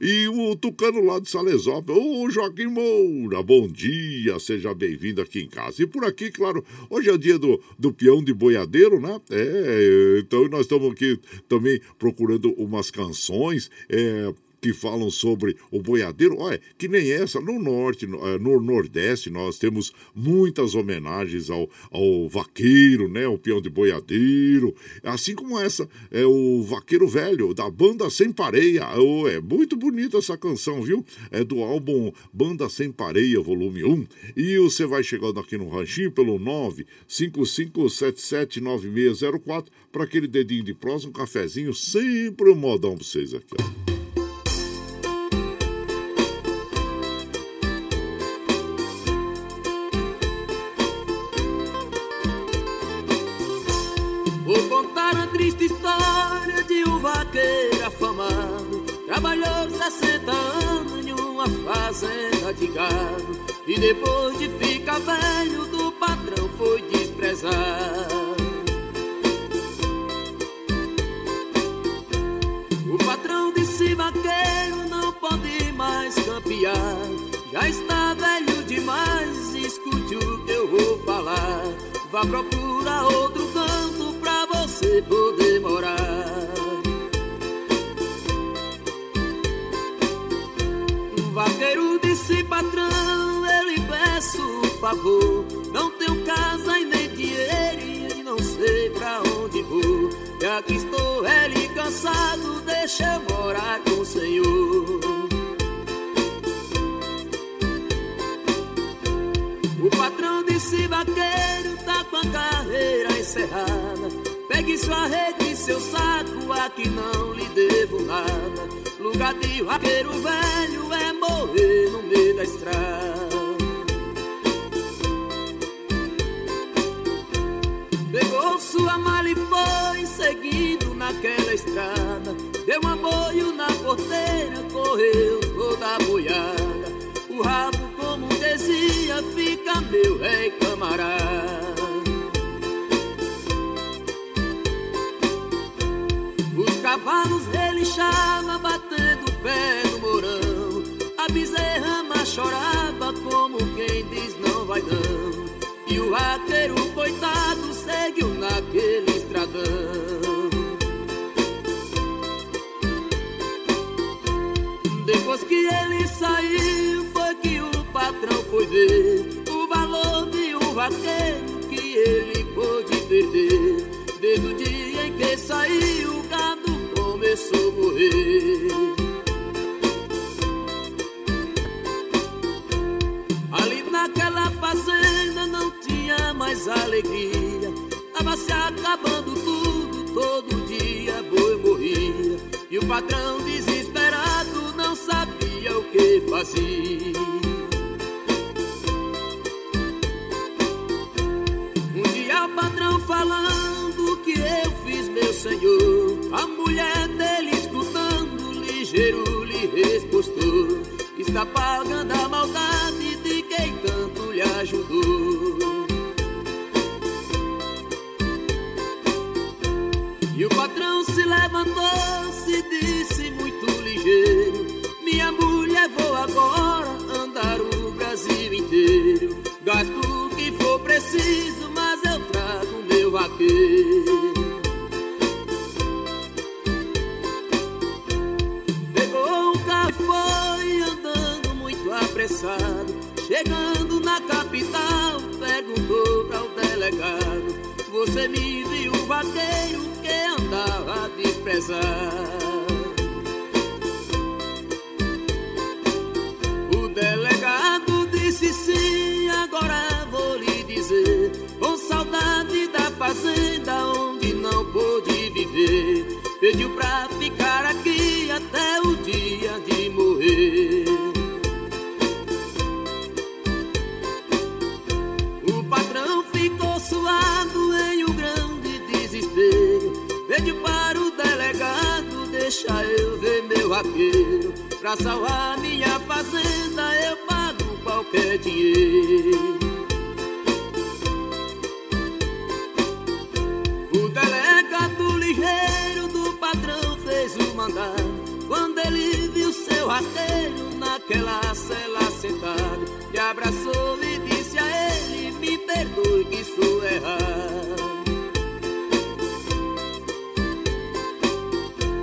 E o Tucano lá de Salesópolis, ô Joaquim Moura, bom dia, seja bem-vindo aqui em casa. E por aqui, claro, hoje é o dia do, do peão de boiadeiro, né? É, então nós estamos aqui também procurando umas canções, é que falam sobre o boiadeiro. Olha, que nem essa, no norte, no, eh, no nordeste, nós temos muitas homenagens ao, ao vaqueiro, né? O peão de boiadeiro. Assim como essa, é o Vaqueiro Velho, da Banda Sem Pareia. Oh, é muito bonita essa canção, viu? É do álbum Banda Sem Pareia, volume 1. E você vai chegando aqui no ranchinho pelo 955779604 para aquele dedinho de prosa, um cafezinho, sempre um modão para vocês aqui, ó. Trabalhou 60 anos em uma fazenda de gado E depois de ficar velho do patrão foi desprezado. O patrão disse vaqueiro não pode mais campear Já está velho demais, escute o que eu vou falar Vá procurar outro canto pra você poder favor Não tenho casa e nem dinheiro e não sei pra onde vou. E aqui estou ele cansado, deixa eu morar com o Senhor. O patrão disse vaqueiro tá com a carreira encerrada. Pegue sua rede e seu saco, aqui não lhe devo nada. Lugar de vaqueiro velho é morrer no meio da estrada naquela estrada. Deu um apoio na porteira, correu toda boiada. O rabo, como dizia, fica meu rei camarada. Os cavalos relinchavam batendo o pé no morão. A bezerra chorava como quem diz não vai não. E o vaqueiro coitado seguiu naquele que ele saiu foi que o patrão foi ver O valor de um vaqueiro que ele pôde perder Desde o dia em que saiu, o gado começou a morrer. Ali naquela fazenda não tinha mais alegria. Tava se acabando tudo, todo dia boi morria. E o patrão não sabia o que fazia. Um dia o patrão falando que eu fiz, meu senhor. A mulher dele escutando, ligeiro lhe respostou. Está pagando a maldade de quem tanto lhe ajudou. E o patrão se levantou, se disse agora andar o Brasil inteiro. Gasto o que for preciso, mas eu trago meu vaqueiro. Pegou um carro foi andando muito apressado. Chegando na capital, perguntou para o delegado: Você me viu vaqueiro que andava desprezado? Dizer. Com saudade da fazenda onde não pôde viver. Pediu pra ficar aqui até o dia de morrer. O patrão ficou suado em um grande desespero. Pediu para o delegado, deixa eu ver meu vaqueiro. Pra salvar minha fazenda eu pago qualquer dinheiro. Viu seu rateiro naquela cela sentado, me abraçou e disse a ele: Me perdoe que sou errado.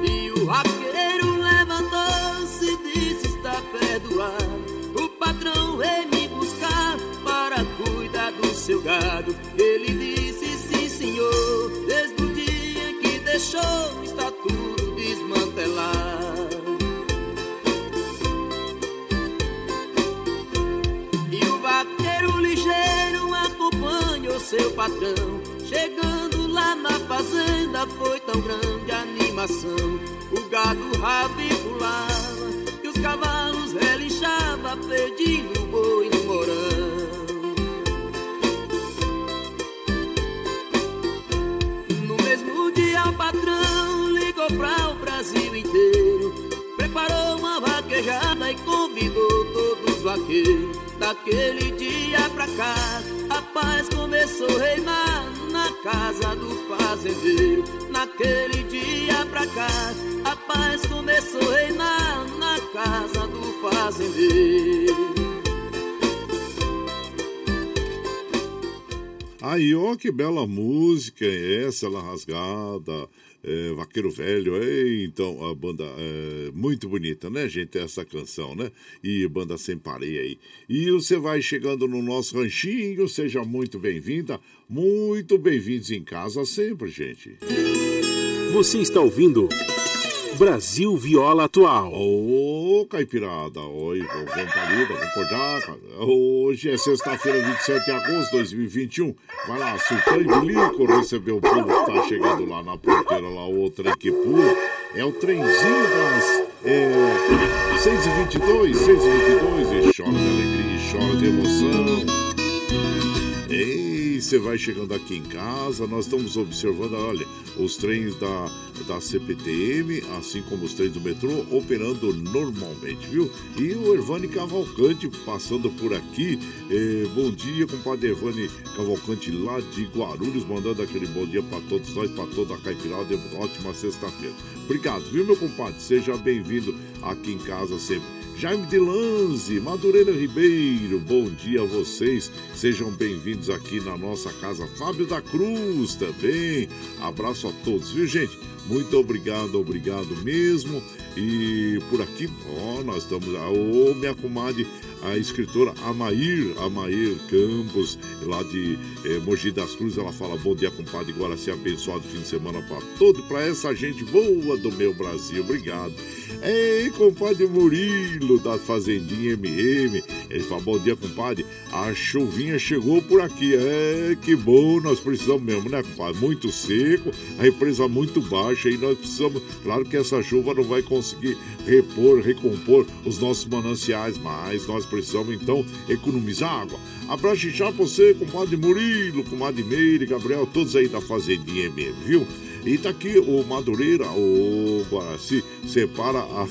E o raqueiro levantou-se e disse: Está perdoado. O patrão veio me buscar para cuidar do seu gado. Ele disse: Sim, senhor. Desde o dia que deixou, está tudo desmantelado. patrão. Chegando lá na fazenda foi tão grande a animação. O gado rabi pulava e os cavalos relinchava, pedindo o boi no morão. No mesmo dia o patrão ligou para o Brasil inteiro. Preparou uma vaquejada e convidou todos os vaqueiros. Daquele dia pra cá paz começou a reinar na casa do fazendeiro. Naquele dia pra cá, a paz começou a reinar na casa do fazendeiro. Aí, ó, que bela música é essa, ela rasgada é, Vaqueiro Velho. Então, a banda é muito bonita, né, gente? Essa canção, né? E banda sem pareia aí. E você vai chegando no nosso ranchinho, seja muito bem-vinda, muito bem-vindos em casa sempre, gente. Você está ouvindo. Brasil Viola Atual. Ô, Caipirada, oi, vamos acordar. Hoje é sexta-feira, 27 de agosto de 2021. Vai lá, Sultão e Bilico recebeu o povo que tá chegando lá na porteira, lá, o trem que pula. É o trenzinho das é, 6h22, 6h22, e chora de alegria, e chora de emoção. Ei, você vai chegando aqui em casa, nós estamos observando, olha, os trens da, da CPTM, assim como os trens do metrô, operando normalmente, viu? E o Ervani Cavalcante passando por aqui. Eh, bom dia, compadre Ervani Cavalcante lá de Guarulhos, mandando aquele bom dia para todos nós, para toda a Caipirada. Ótima sexta-feira. Obrigado, viu, meu compadre? Seja bem-vindo aqui em casa sempre. Jaime de Lanze, Madureira Ribeiro, bom dia a vocês. Sejam bem-vindos aqui na nossa casa. Fábio da Cruz também. Abraço a todos, viu, gente? Muito obrigado, obrigado mesmo. E por aqui, ó, nós estamos. Ô, minha comadre, a escritora Amair, Amair Campos, lá de eh, Mogi das Cruzes, ela fala: Bom dia, compadre Guaraci, abençoado fim de semana para todo, para essa gente boa do meu Brasil. Obrigado. Ei, compadre Murilo, da Fazendinha MM. Ele fala: Bom dia, compadre. A chuvinha chegou por aqui. É, que bom, nós precisamos mesmo, né, compadre? Muito seco, a represa muito baixa e nós precisamos. Claro que essa chuva não vai conseguir repor, recompor os nossos mananciais, mas nós precisamos então economizar água. Abraço já pra você, compadre Murilo, compadre Meire, Gabriel, todos aí da Fazendinha MM, viu? E tá aqui o Madureira, o Guaraci, separa, a,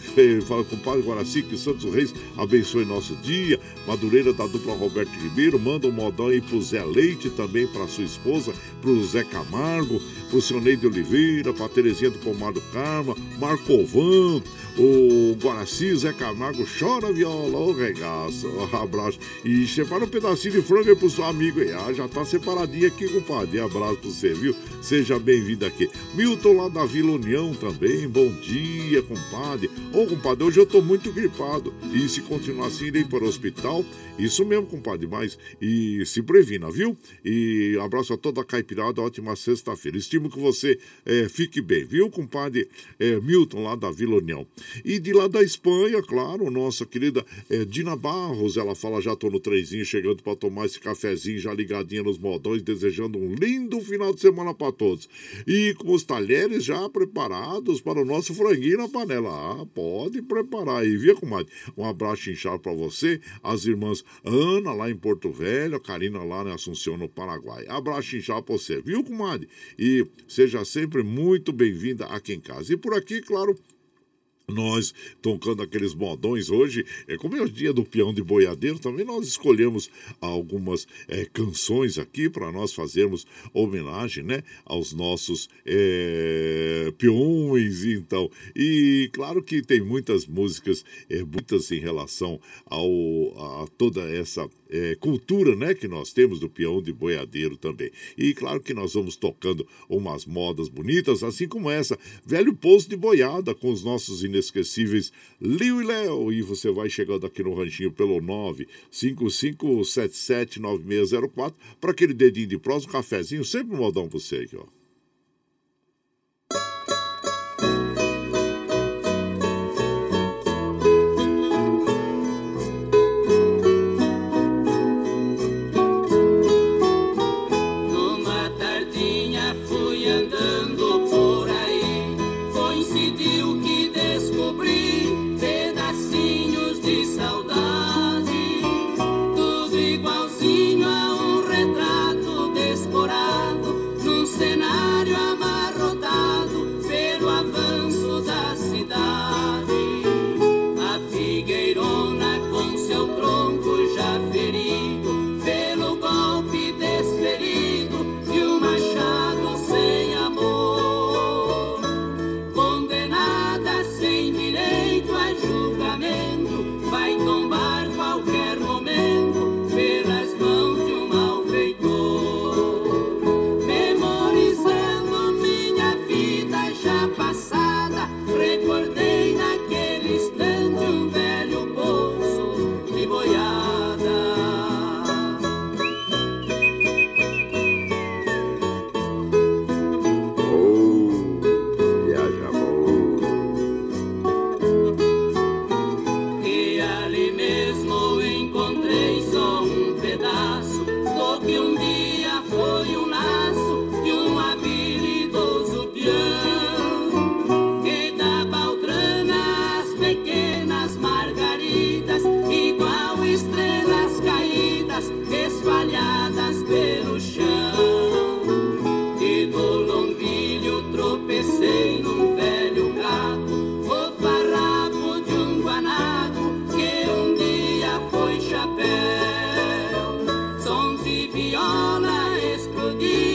fala com o Padre Guaraci que Santos Reis abençoe nosso dia. Madureira da dupla Roberto Ribeiro, manda um modão aí pro Zé Leite também, pra sua esposa, pro Zé Camargo, pro seu Neide Oliveira, pra Terezinha do Pomar do Karma, Marcovan, o Guaraci, Zé Camargo, chora viola, ô regaço, abraço. E separa um pedacinho de frango aí pro seu amigo aí. Ah, já tá separadinho aqui, compadre. Abraço pra você, viu? Seja bem-vindo aqui. Milton lá da Vila União também, bom dia, compadre. Ô, compadre, hoje eu tô muito gripado. E se continuar assim, irei para o hospital. Isso mesmo, compadre, mas e se previna, viu? E abraço a toda a caipirada, ótima sexta-feira. Estimo que você é, fique bem, viu, compadre é, Milton lá da Vila União. E de lá da Espanha, claro, nossa querida é, Dina Barros, ela fala: já tô no trenzinho chegando para tomar esse cafezinho, já ligadinha nos modões, desejando um lindo final de semana para todos. E com os talheres já preparados para o nosso franguinho na panela. Ah, pode preparar aí, viu, comadre? Um abraço inchado para você, as irmãs Ana lá em Porto Velho, Karina lá na Assunção, no Paraguai. Abraço inchado para você, viu, comadre? E seja sempre muito bem-vinda aqui em casa. E por aqui, claro, nós tocando aqueles modões hoje, é como é o dia do peão de boiadeiro, também nós escolhemos algumas é, canções aqui para nós fazermos homenagem, né, aos nossos é, peões, então. E claro que tem muitas músicas, é, muitas em relação ao, a toda essa é, cultura né, que nós temos do peão de boiadeiro também. E claro que nós vamos tocando umas modas bonitas, assim como essa, velho poço de boiada com os nossos inesquecíveis Liu e Léo. E você vai chegando aqui no ranchinho pelo 955779604 para aquele dedinho de prós, um cafezinho, sempre um modão para você aqui, ó. Viola explodiam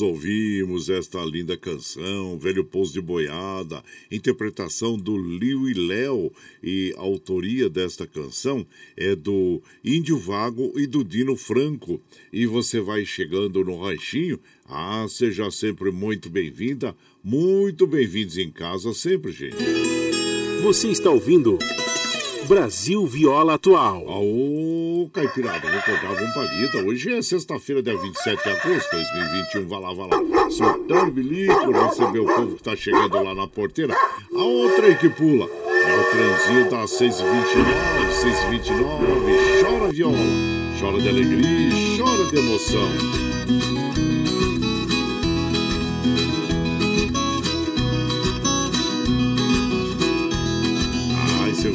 ouvimos esta linda canção, Velho Pouso de Boiada, interpretação do Liu e Léo, e a autoria desta canção é do Índio Vago e do Dino Franco. E você vai chegando no ranchinho, ah, seja sempre muito bem-vinda, muito bem-vindos em casa sempre, gente. Você está ouvindo Brasil Viola Atual. Aô, Caipirada, vou cortar um palito. Hoje é sexta-feira, dia 27 de agosto de 2021. Vai lá, vai lá. Soltando bilico, receber o povo que tá chegando lá na porteira. A outra que pula é o trenzinho das 6h29, 6h29. Chora viola, chora de alegria, chora de emoção.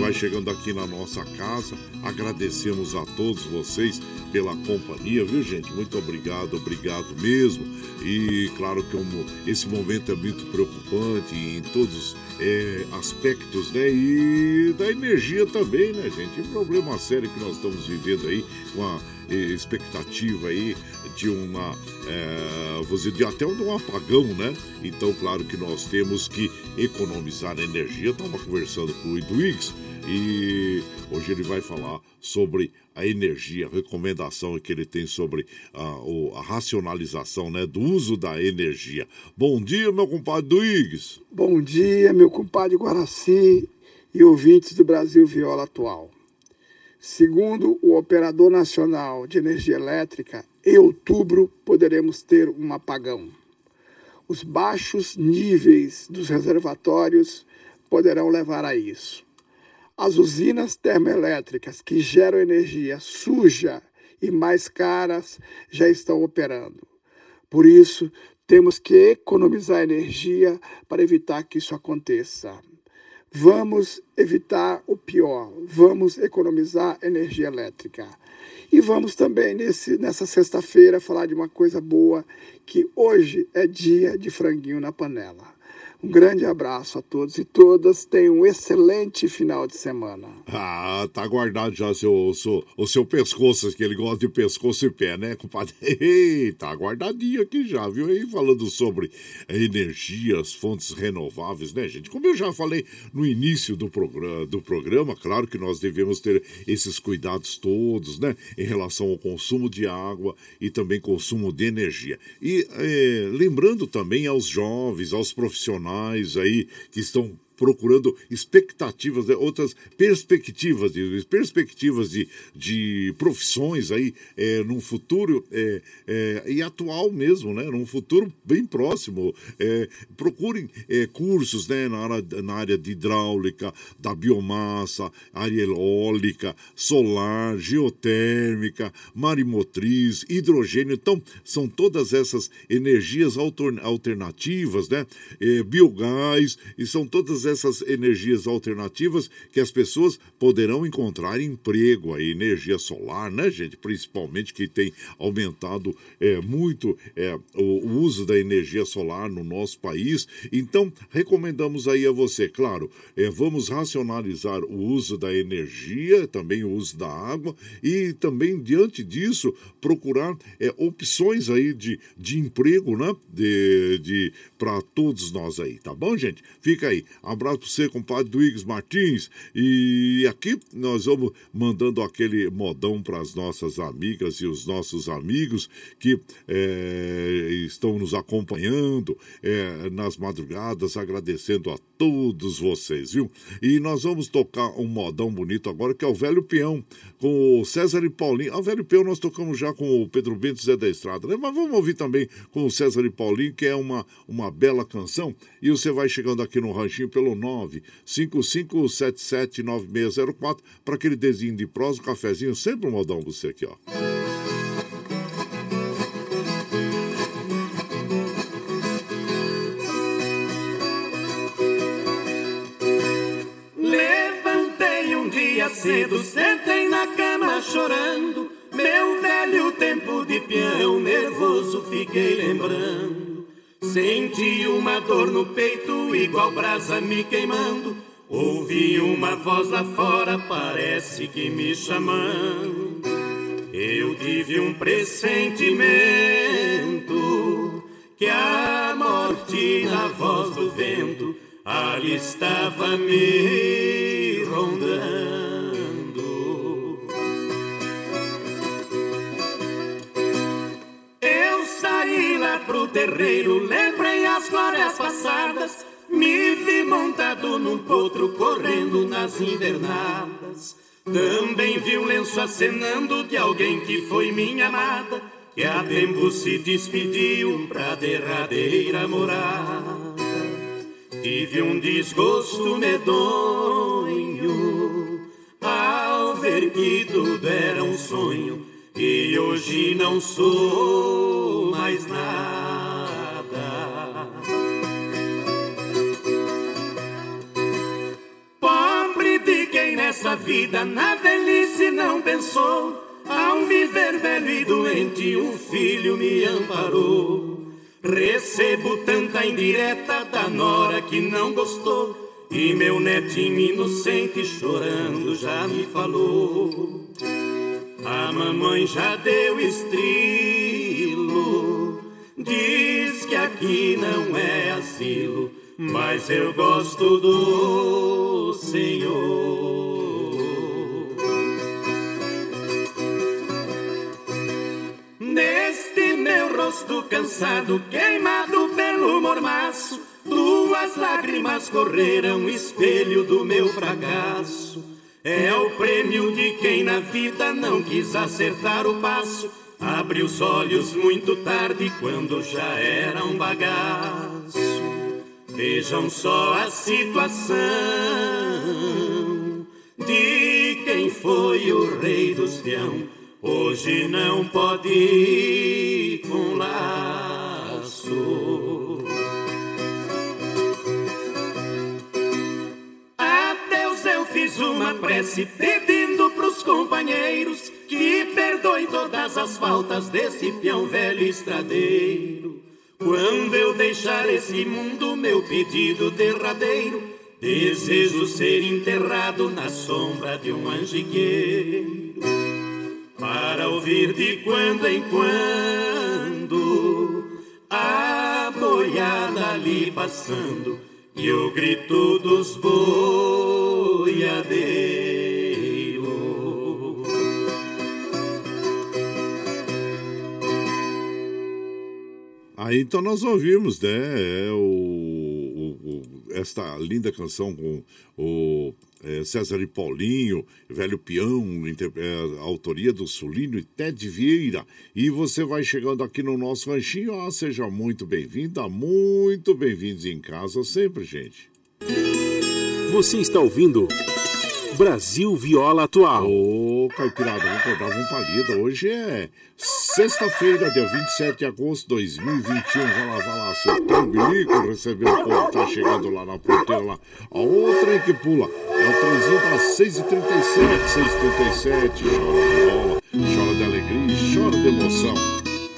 Vai chegando aqui na nossa casa. Agradecemos a todos vocês pela companhia, viu, gente? Muito obrigado, obrigado mesmo. E claro que esse momento é muito preocupante em todos é, aspectos, né? E da energia também, né, gente? Um problema sério que nós estamos vivendo aí, uma eh, expectativa aí de uma, é, vou dizer, de até um apagão, né? Então, claro que nós temos que economizar energia. Eu estava conversando com o Edwix e hoje ele vai falar sobre a energia, a recomendação que ele tem sobre a, a racionalização né, do uso da energia. Bom dia, meu compadre Duígues. Bom dia, meu compadre Guaraci e ouvintes do Brasil Viola Atual. Segundo o Operador Nacional de Energia Elétrica, em outubro poderemos ter um apagão. Os baixos níveis dos reservatórios poderão levar a isso. As usinas termoelétricas que geram energia suja e mais caras já estão operando. Por isso, temos que economizar energia para evitar que isso aconteça. Vamos evitar o pior, vamos economizar energia elétrica. E vamos também, nesse, nessa sexta-feira, falar de uma coisa boa, que hoje é dia de franguinho na panela. Um grande abraço a todos e todas. Tenham um excelente final de semana. Ah, tá guardado já seu, o seu, o seu pescoço, que ele gosta de pescoço e pé, né, compadre? Ei, tá guardadinho aqui já, viu? Aí falando sobre energias, fontes renováveis, né, gente? Como eu já falei no início do, programa, do programa, claro que nós devemos ter esses cuidados todos, né, em relação ao consumo de água e também consumo de energia. E eh, lembrando também aos jovens, aos profissionais aí que estão procurando expectativas, né, outras perspectivas, perspectivas de, de profissões aí é, num futuro é, é, e atual mesmo, né, num futuro bem próximo. É, procurem é, cursos né, na, área, na área de hidráulica, da biomassa, área eólica, solar, geotérmica, marimotriz, hidrogênio. Então, são todas essas energias alter- alternativas, né, é, biogás, e são todas essas energias alternativas que as pessoas poderão encontrar emprego, a energia solar, né, gente? Principalmente que tem aumentado é, muito é, o, uso da energia solar no nosso país. Então, recomendamos aí a você, claro, é, vamos racionalizar o uso da energia, também o uso da água e também, diante disso, procurar é, opções aí de, de emprego, né? De, de, para todos nós aí, tá bom, gente? Fica aí. Abraço para você, compadre Duígues Martins. E aqui nós vamos mandando aquele modão para as nossas amigas e os nossos amigos que é, estão nos acompanhando é, nas madrugadas, agradecendo a todos vocês, viu? E nós vamos tocar um modão bonito agora, que é o Velho Peão, com o César e Paulinho. Ah, o Velho Peão nós tocamos já com o Pedro Bento Zé da Estrada, né? Mas vamos ouvir também com o César e Paulinho, que é uma, uma bela canção. E você vai chegando aqui no ranchinho pelo 955779604 para aquele desenho de prosa, um cafezinho, sempre um modão você aqui, ó. cedo, sentei na cama chorando. Meu velho tempo de peão, nervoso fiquei lembrando. Senti uma dor no peito, igual brasa me queimando. Ouvi uma voz lá fora, parece que me chamando. Eu tive um pressentimento que a morte na voz do vento ali estava me rondando. Pro terreiro, lembrei as glórias passadas. Me vi montado num potro correndo nas invernadas. Também vi um lenço acenando de alguém que foi minha amada, que a tempo se despediu pra derradeira morada. Tive um desgosto medonho ao ver que tudo era um sonho e hoje não sou mais nada. Pobre de quem nessa vida na velhice não pensou. Ao me ver velho e doente, um filho me amparou. Recebo tanta indireta da nora que não gostou. E meu netinho inocente chorando já me falou. A mamãe já deu estrilo, diz que aqui não é asilo, mas eu gosto do Senhor. Neste meu rosto cansado, queimado pelo mormaço, duas lágrimas correram, espelho do meu fracasso. É o prêmio de quem na vida não quis acertar o passo. Abre os olhos muito tarde, quando já era um bagaço. Vejam só a situação de quem foi o rei dos peão. Hoje não pode ir com laço. Fiz uma prece pedindo pros companheiros que perdoem todas as faltas desse peão velho estradeiro. Quando eu deixar esse mundo, meu pedido derradeiro, desejo ser enterrado na sombra de um anjigueiro, para ouvir de quando em quando a boiada ali passando e o grito dos boiadeiros. Aí então nós ouvimos, né, é o, esta linda canção com o é, César e Paulinho, Velho Peão, é, autoria do Sulino e Ted Vieira. E você vai chegando aqui no nosso ranchinho, ah, seja muito bem-vinda, muito bem-vindos em casa sempre, gente. Você está ouvindo Brasil Viola Atual. Ô, Caipirada, vamos acordar um palida. Hoje é sexta-feira, dia 27 de agosto de 2021. Vai lá, vai lá, seu bilico, recebeu o povo, tá chegando lá na porteira lá. A outra que pula. É o trenzinho das 6h37, 6h37. Chora de bola, chora de alegria, chora de emoção.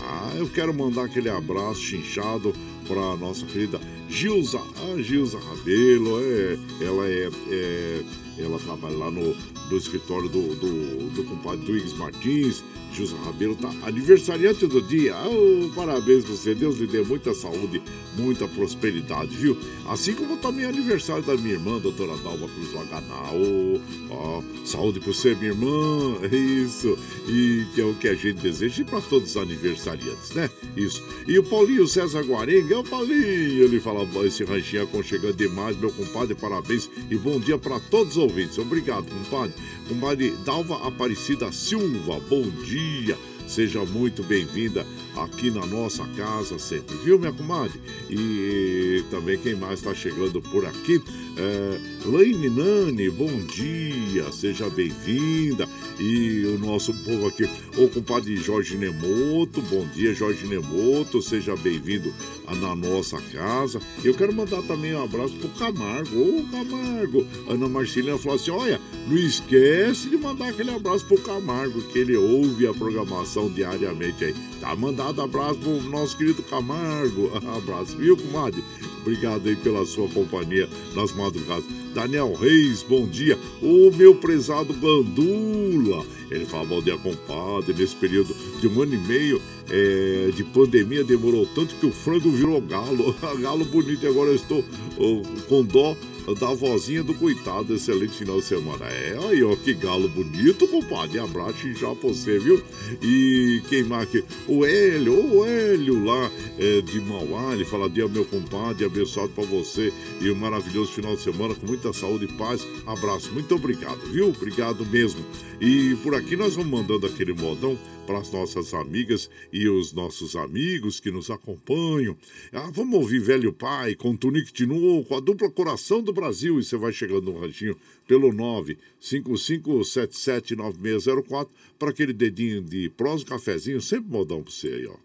Ah, eu quero mandar aquele abraço chinchado para nossa querida Gilza, a Gilza Rabelo, é, ela é, é, ela trabalha lá no, no escritório do, do, do compadre Duígues Martins, Gilson Rabelo tá aniversariante do dia. Oh, parabéns você, Deus lhe dê muita saúde, muita prosperidade, viu? Assim como também é aniversário da minha irmã, doutora Dalva Cruz Laganá. Oh, oh, saúde por você, minha irmã, é isso. E que é o que a gente deseja para todos os aniversariantes, né? Isso. E o Paulinho César Guarenga, é o Paulinho, ele fala, esse ranchinho aconchegando demais, meu compadre, parabéns e bom dia para todos os ouvintes. Obrigado, compadre. Compadre Dalva Aparecida Silva, bom dia. Seja muito bem-vinda aqui na nossa casa sempre, viu, minha comadre? E também quem mais está chegando por aqui, é, Laine Nani, bom dia, seja bem-vinda. E o nosso povo aqui, o compadre Jorge Nemoto, bom dia, Jorge Nemoto, seja bem-vindo na nossa casa. Eu quero mandar também um abraço pro Camargo, ô Camargo. Ana Marcelina falou assim: olha, não esquece de mandar aquele abraço pro Camargo, que ele ouve a programação diariamente aí. Tá mandado abraço pro nosso querido Camargo. Abraço, viu, comadre? Obrigado aí pela sua companhia nas madrugadas. Daniel Reis, bom dia. O meu prezado Gandula. Ele fala, bom dia, compadre. Nesse período de um ano e meio é, de pandemia, demorou tanto que o frango virou galo. galo bonito. Agora eu estou oh, com dó da vozinha do coitado. Excelente final de semana. É, aí, ó, que galo bonito, compadre. Abraço já pra você, viu? E quem aqui? O Hélio, o Hélio lá é, de Mauá. Ele fala, dia, meu compadre, abençoado pra você e um maravilhoso final de semana com muita saúde e paz. Abraço, muito obrigado, viu? Obrigado mesmo. E por aqui nós vamos mandando aquele modão para as nossas amigas e os nossos amigos que nos acompanham. Ah, vamos ouvir Velho Pai com Tunique Tinu, com a dupla Coração do Brasil. E você vai chegando no ranchinho pelo 955779604 para aquele dedinho de prós, cafezinho, sempre modão para você aí, ó.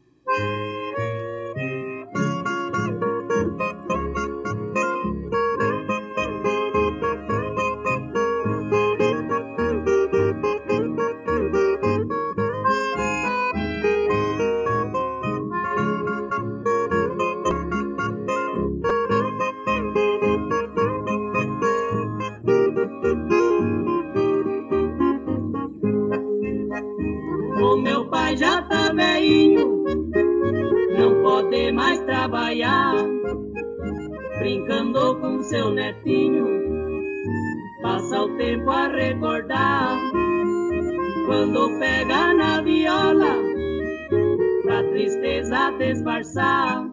Tristeza disfarçar,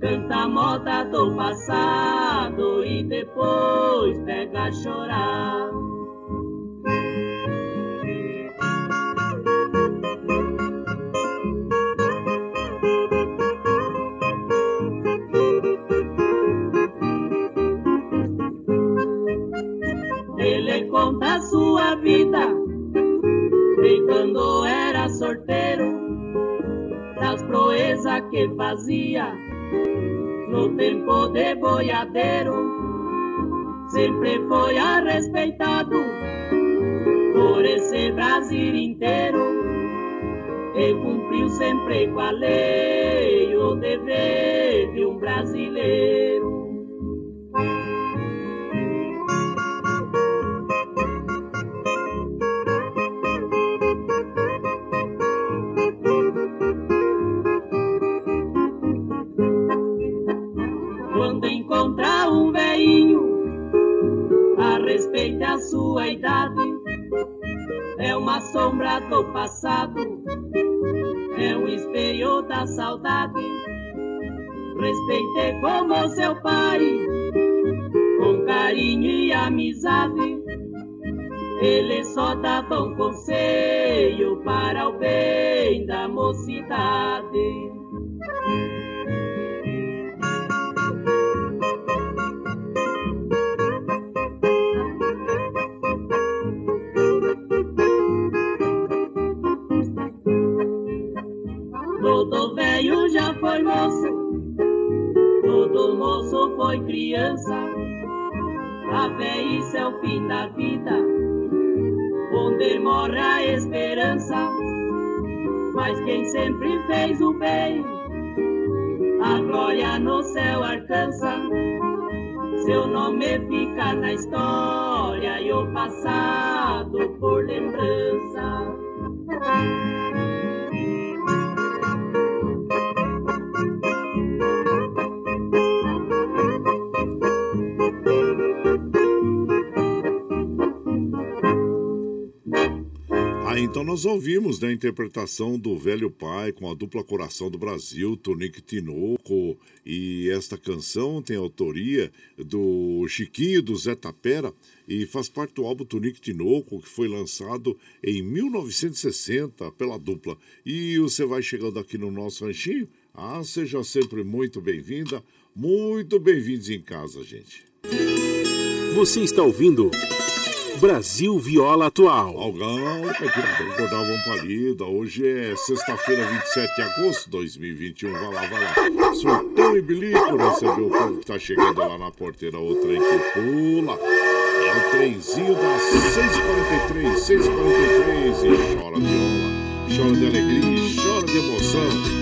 canta a moda do passado e depois pega a chorar. Boiadeiro. Sempre foi respeitado por esse Brasil inteiro e cumpriu sempre com a lei o dever de um brasileiro. Passado, é um espelho da saudade. Respeite como seu pai, com carinho e amizade. Ele só dá bom conselho para o bem da mocidade. Mas quem sempre fez o bem, a glória no céu alcança. Seu nome fica na história e o passado nós ouvimos né, a interpretação do Velho Pai com a dupla Coração do Brasil, Tonique Tinoco, e esta canção tem autoria do Chiquinho do Zé Tapera e faz parte do álbum Tonique Tinoco, que foi lançado em 1960 pela dupla. E você vai chegando aqui no nosso ranchinho? Ah, seja sempre muito bem-vinda, muito bem-vindos em casa, gente. Você está ouvindo Brasil Viola Atual. Algão, Campeonato Cordavão Palida. Hoje é sexta-feira, 27 de agosto de 2021. Vai lá, vai lá. Surtão e bilico recebeu o povo que tá chegando lá na porteira. O trem que pula. É o trenzinho das 6h43, 6h43. E chora viola, chora de alegria, chora de emoção.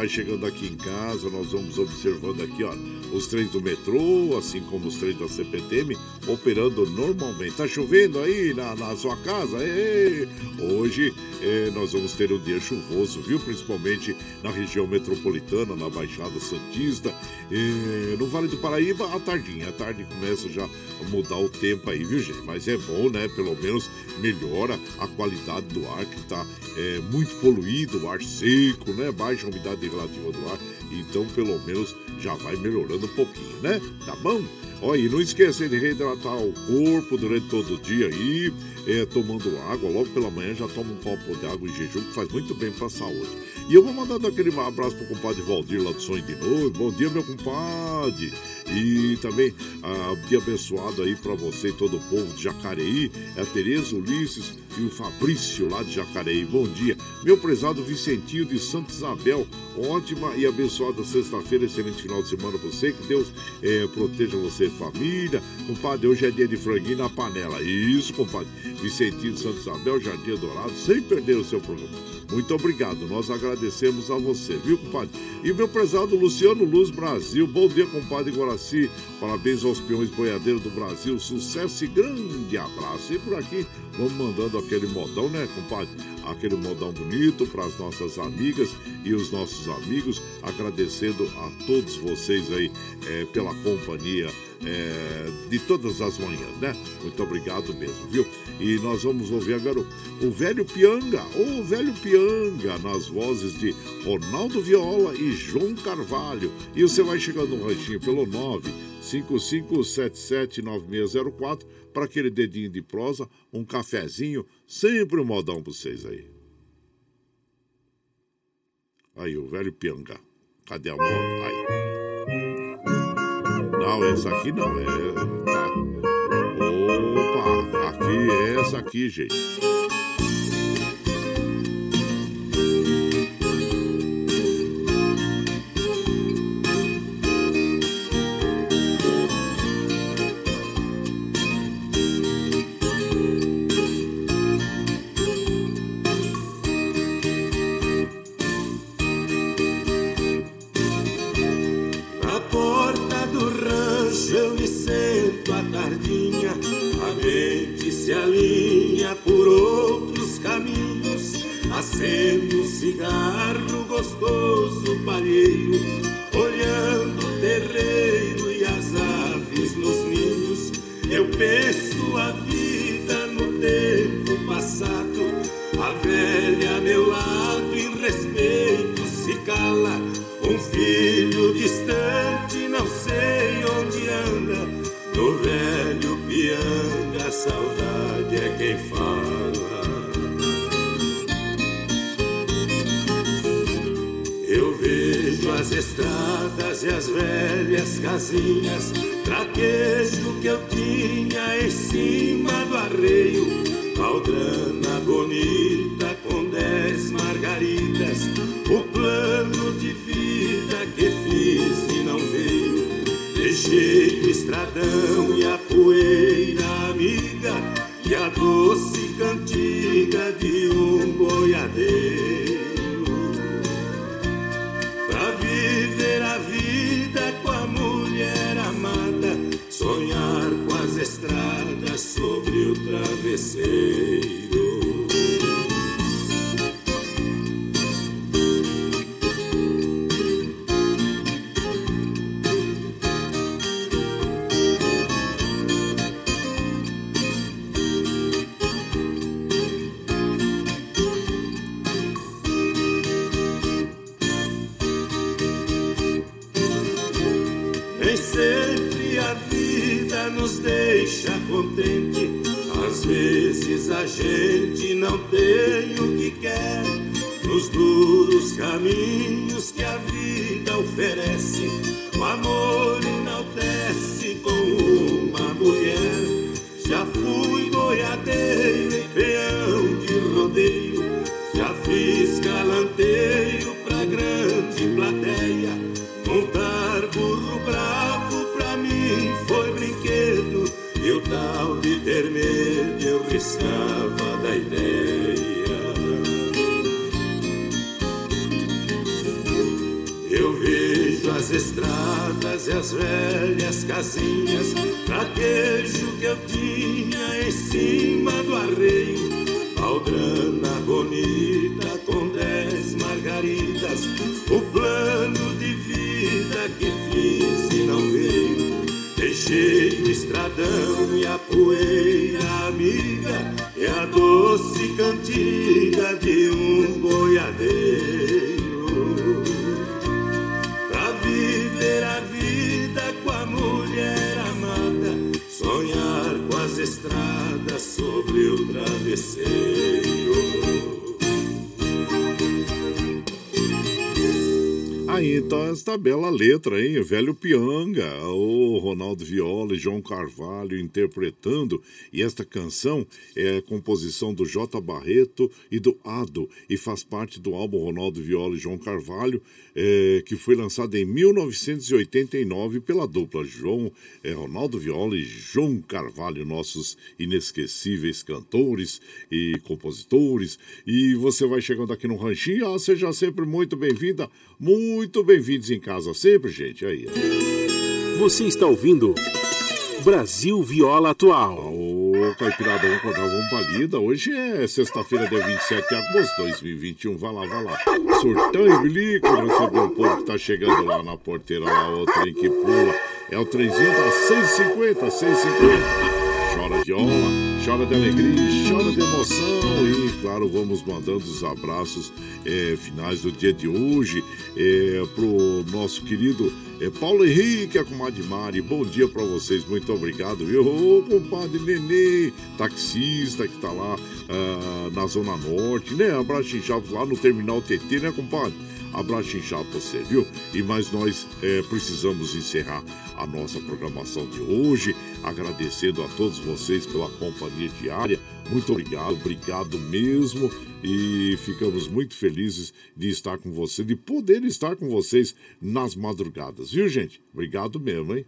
Vai chegando aqui em casa, nós vamos observando aqui, ó, os trens do metrô, assim como os trens da CPTM, operando normalmente. Tá chovendo aí na, na sua casa? Ei, hoje é, nós vamos ter um dia chuvoso, viu? Principalmente na região metropolitana, na Baixada Santista, é, no Vale do Paraíba, à tardinha. À tarde começa já a mudar o tempo aí, viu, gente? Mas é bom, né? Pelo menos melhora a qualidade do ar, que tá é, muito poluído, o ar seco, né? Baixa umidade relativa do ar, então pelo menos já vai melhorando um pouquinho, né? Tá bom? Olha, e não esqueça de reidratar o corpo durante todo o dia aí, é, tomando água, logo pela manhã já toma um copo de água em jejum, que faz muito bem para a saúde. E eu vou mandando aquele abraço pro compadre Valdir lá do Sonho de Novo. Bom dia, meu compadre. E também ah, dia abençoado aí para você e todo o povo de Jacareí. É a Tereza Ulisses o Fabrício lá de Jacareí. Bom dia. Meu prezado Vicentinho de Santa Isabel. Ótima e abençoada sexta-feira, excelente final de semana para você. Que Deus eh, proteja você e família. Compadre, hoje é dia de franguinho na panela. Isso, compadre. Vicentinho de Santa Isabel, Jardim Dourado, sem perder o seu programa. Muito obrigado, nós agradecemos a você, viu, compadre? E meu prezado Luciano Luz Brasil, bom dia, compadre Guaraci. Parabéns aos peões boiadeiros do Brasil, sucesso e grande abraço. E por aqui, vamos mandando aquele modão, né, compadre? Aquele modão bonito para as nossas amigas e os nossos amigos, agradecendo a todos vocês aí é, pela companhia é, de todas as manhãs, né? Muito obrigado mesmo, viu? E nós vamos ouvir agora o, velho Pianga, o velho Pianga, nas vozes de Ronaldo Viola e João Carvalho. E você vai chegando no ranchinho pelo 955779604 para aquele dedinho de prosa, um cafezinho, sempre um modão para vocês aí. Aí, o velho Pianga. Cadê a moda? Aí. Não, essa aqui não, é. Tá. Opa, aqui é essa aqui, gente. Acendo cigarro gostoso palheiro, olhando o terreiro e as aves nos ninhos. Eu penso a vida no tempo passado, a velha a meu lado em respeito se cala. Um filho distante, não sei onde anda, no velho pianga, a saudade é quem fala. Estradas e as velhas casinhas, traquejo que eu tinha em cima do arreio, aldrana bonita com dez margaridas. O plano de vida que fiz e não veio. Deixei o estradão e a poeira amiga e a doce cantiga de travesseiro. Carvalho interpretando. E esta canção é composição do J. Barreto e do Ado, e faz parte do álbum Ronaldo Viola e João Carvalho, é, que foi lançado em 1989 pela dupla João é, Ronaldo Viola e João Carvalho, nossos inesquecíveis cantores e compositores. E você vai chegando aqui no Ranchinho, ah, seja sempre muito bem-vinda, muito bem-vindos em casa sempre, gente. Aí. Você está ouvindo Brasil Viola Atual. Ô, Caipirada, vamos acordar, vamos pra lida. Hoje é sexta-feira, dia 27 de agosto de 2021. Vai lá, vai lá. Surtão e bilico, receber o povo que tá chegando lá na porteira, lá, o trem que pula. É o trenzinho da 650, 650. Chora viola, chora de alegria, chora de emoção e, claro, vamos mandando os abraços eh, finais do dia de hoje eh, pro nosso querido eh, Paulo Henrique, a comadre Mari. Bom dia para vocês, muito obrigado, viu? Ô, compadre Nenê, taxista que tá lá ah, na Zona Norte, né? Abraço inchado lá no Terminal TT, né, compadre? Abraço pra você, viu? E mais nós eh, precisamos encerrar a nossa programação de hoje, agradecendo a todos vocês pela companhia diária. Muito obrigado, obrigado mesmo. E ficamos muito felizes de estar com você, de poder estar com vocês nas madrugadas, viu, gente? Obrigado mesmo, hein?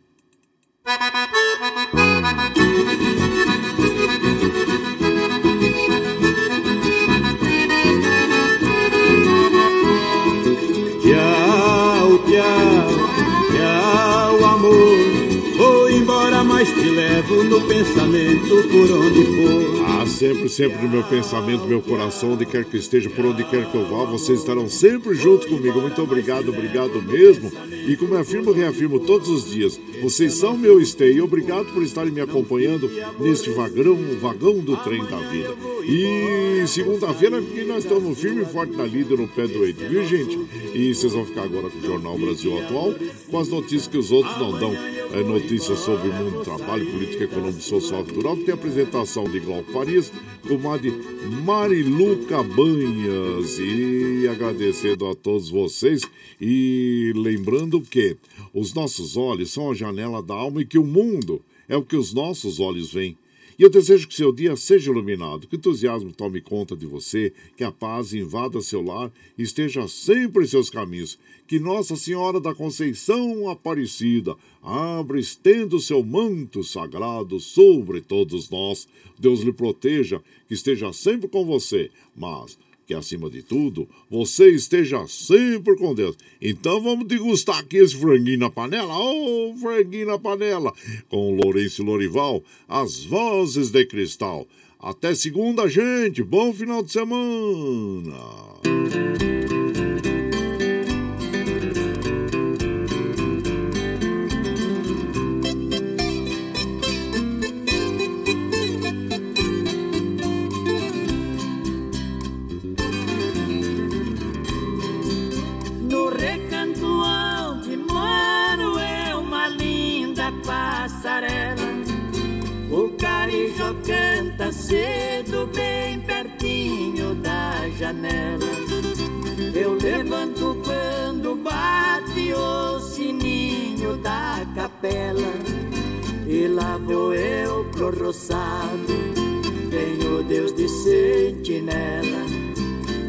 Levo no pensamento por onde for. Ah, sempre, sempre no meu pensamento, meu coração, onde quer que eu esteja, por onde quer que eu vá, vocês estarão sempre junto comigo. Muito obrigado, obrigado mesmo. E como afirmo, reafirmo todos os dias, vocês são meu esteio. Obrigado por estarem me acompanhando neste vagão, vagão do trem da vida. E segunda-feira, que nós estamos firme e forte na lida no pé do eito, viu, gente? E vocês vão ficar agora com o Jornal Brasil Atual, com as notícias que os outros não dão. É, notícias sobre o mundo do trabalho, política, econômica, social e cultural, que tem a apresentação de Glauco Farias, comadre Marilu Cabanhas. E agradecendo a todos vocês e lembrando que os nossos olhos são a janela da alma e que o mundo é o que os nossos olhos veem. E eu desejo que seu dia seja iluminado, que o entusiasmo tome conta de você, que a paz invada seu lar e esteja sempre em seus caminhos. Que Nossa Senhora da Conceição Aparecida abra e estenda o seu manto sagrado sobre todos nós. Deus lhe proteja, que esteja sempre com você, mas que acima de tudo você esteja sempre com Deus. Então vamos degustar aqui esse franguinho na panela. Ô, oh, franguinho na panela! Com Lourenço Lorival, as vozes de cristal. Até segunda, gente. Bom final de semana. Capela. E lá vou eu pro roçado, tenho Deus de sentinela.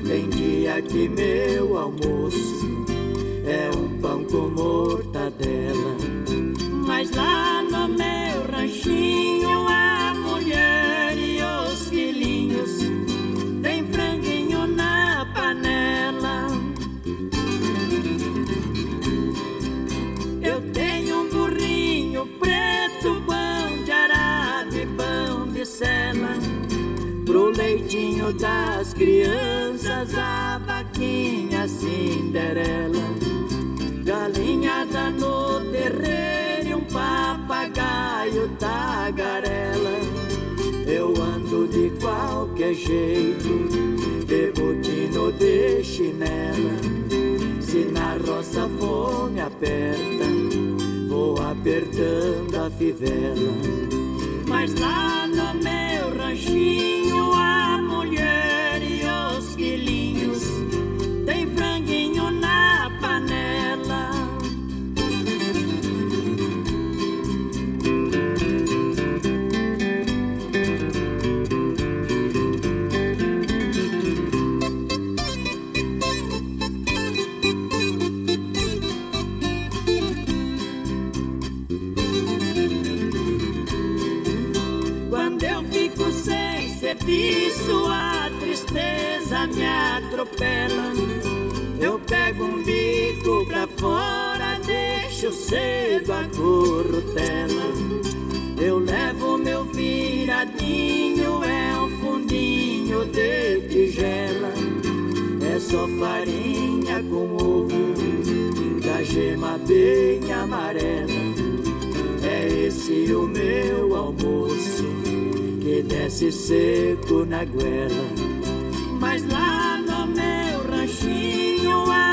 Tem dia que meu almoço é um pão com mortadela. Mas lá no meu ranchinho a mulher Pro leitinho das crianças, a vaquinha Cinderela. Galinhada no terreiro e um papagaio tagarela. Eu ando de qualquer jeito, de botino de chinela. Se na roça fome aperta, vou apertando a fivela. Mas lá no meu ranchinho serviço a tristeza me atropela. Eu pego um bico pra fora, deixo cedo a corrutela. Eu levo meu viradinho, é um fundinho de tigela. É só farinha com ovo, da gema bem amarela. É esse o meu almoço desce seco na goela. Mas lá no meu ranchinho a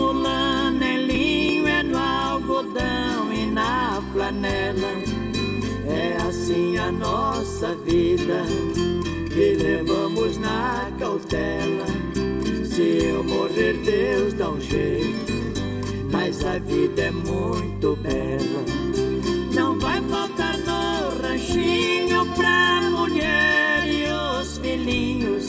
vestimula nem linho, é no algodão e na flanela. É assim a nossa vida que levamos na cautela. Se eu morrer, Deus dá um jeito, mas a vida é muito bela. Não vai faltar no ranchinho pra mulher e os filhinhos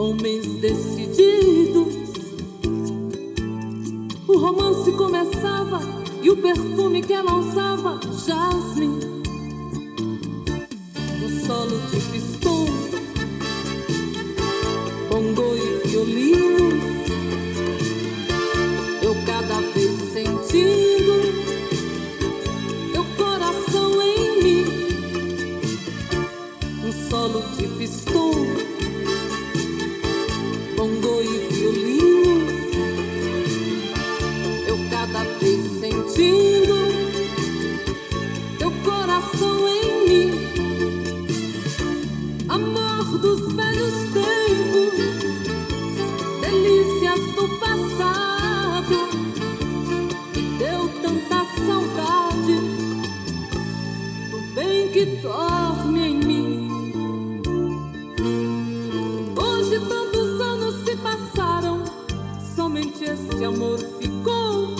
homens decididos. O romance começava e o perfume que ela usava, jasmim. Um solo de pistão, bongo e violino. Eu cada vez sentindo. Meu coração em mim, um solo de pistão. Somente esse amor ficou.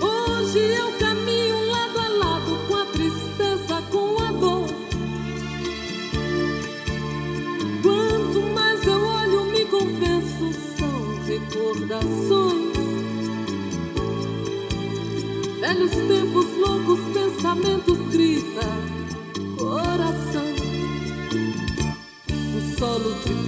Hoje eu caminho lado a lado com a tristeza, com a dor. Quanto mais eu olho, me convenço, são recordações. Velhos tempos, loucos pensamentos, grita coração. Um solo de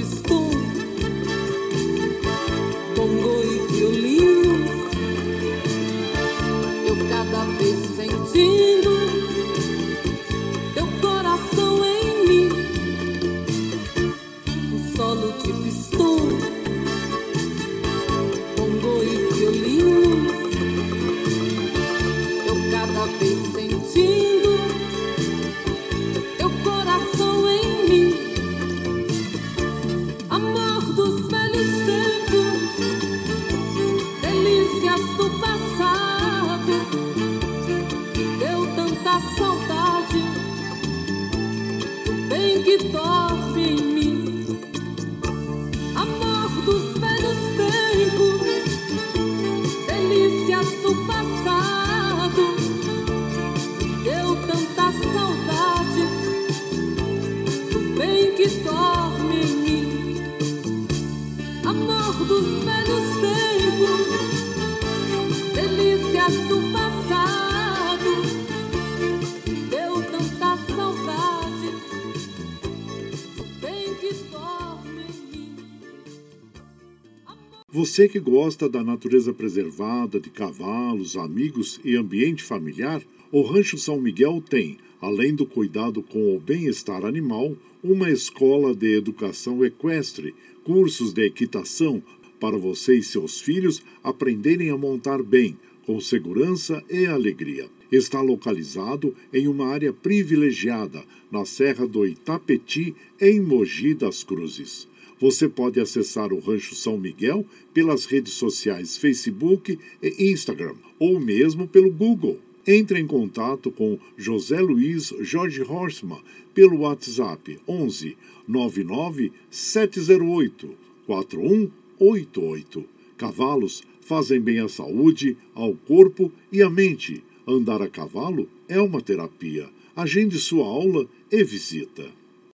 Você que gosta da natureza preservada, de cavalos, amigos e ambiente familiar, o Rancho São Miguel tem, além do cuidado com o bem-estar animal, uma escola de educação equestre, cursos de equitação para você e seus filhos aprenderem a montar bem, com segurança e alegria. Está localizado em uma área privilegiada, na Serra do Itapetí, em Mogi das Cruzes. Você pode acessar o Rancho São Miguel pelas redes sociais Facebook e Instagram, ou mesmo pelo Google. Entre em contato com José Luiz Jorge Horstmann pelo WhatsApp 11 99 708 4188. Cavalos fazem bem à saúde, ao corpo e à mente. Andar a cavalo é uma terapia. Agende sua aula e visita.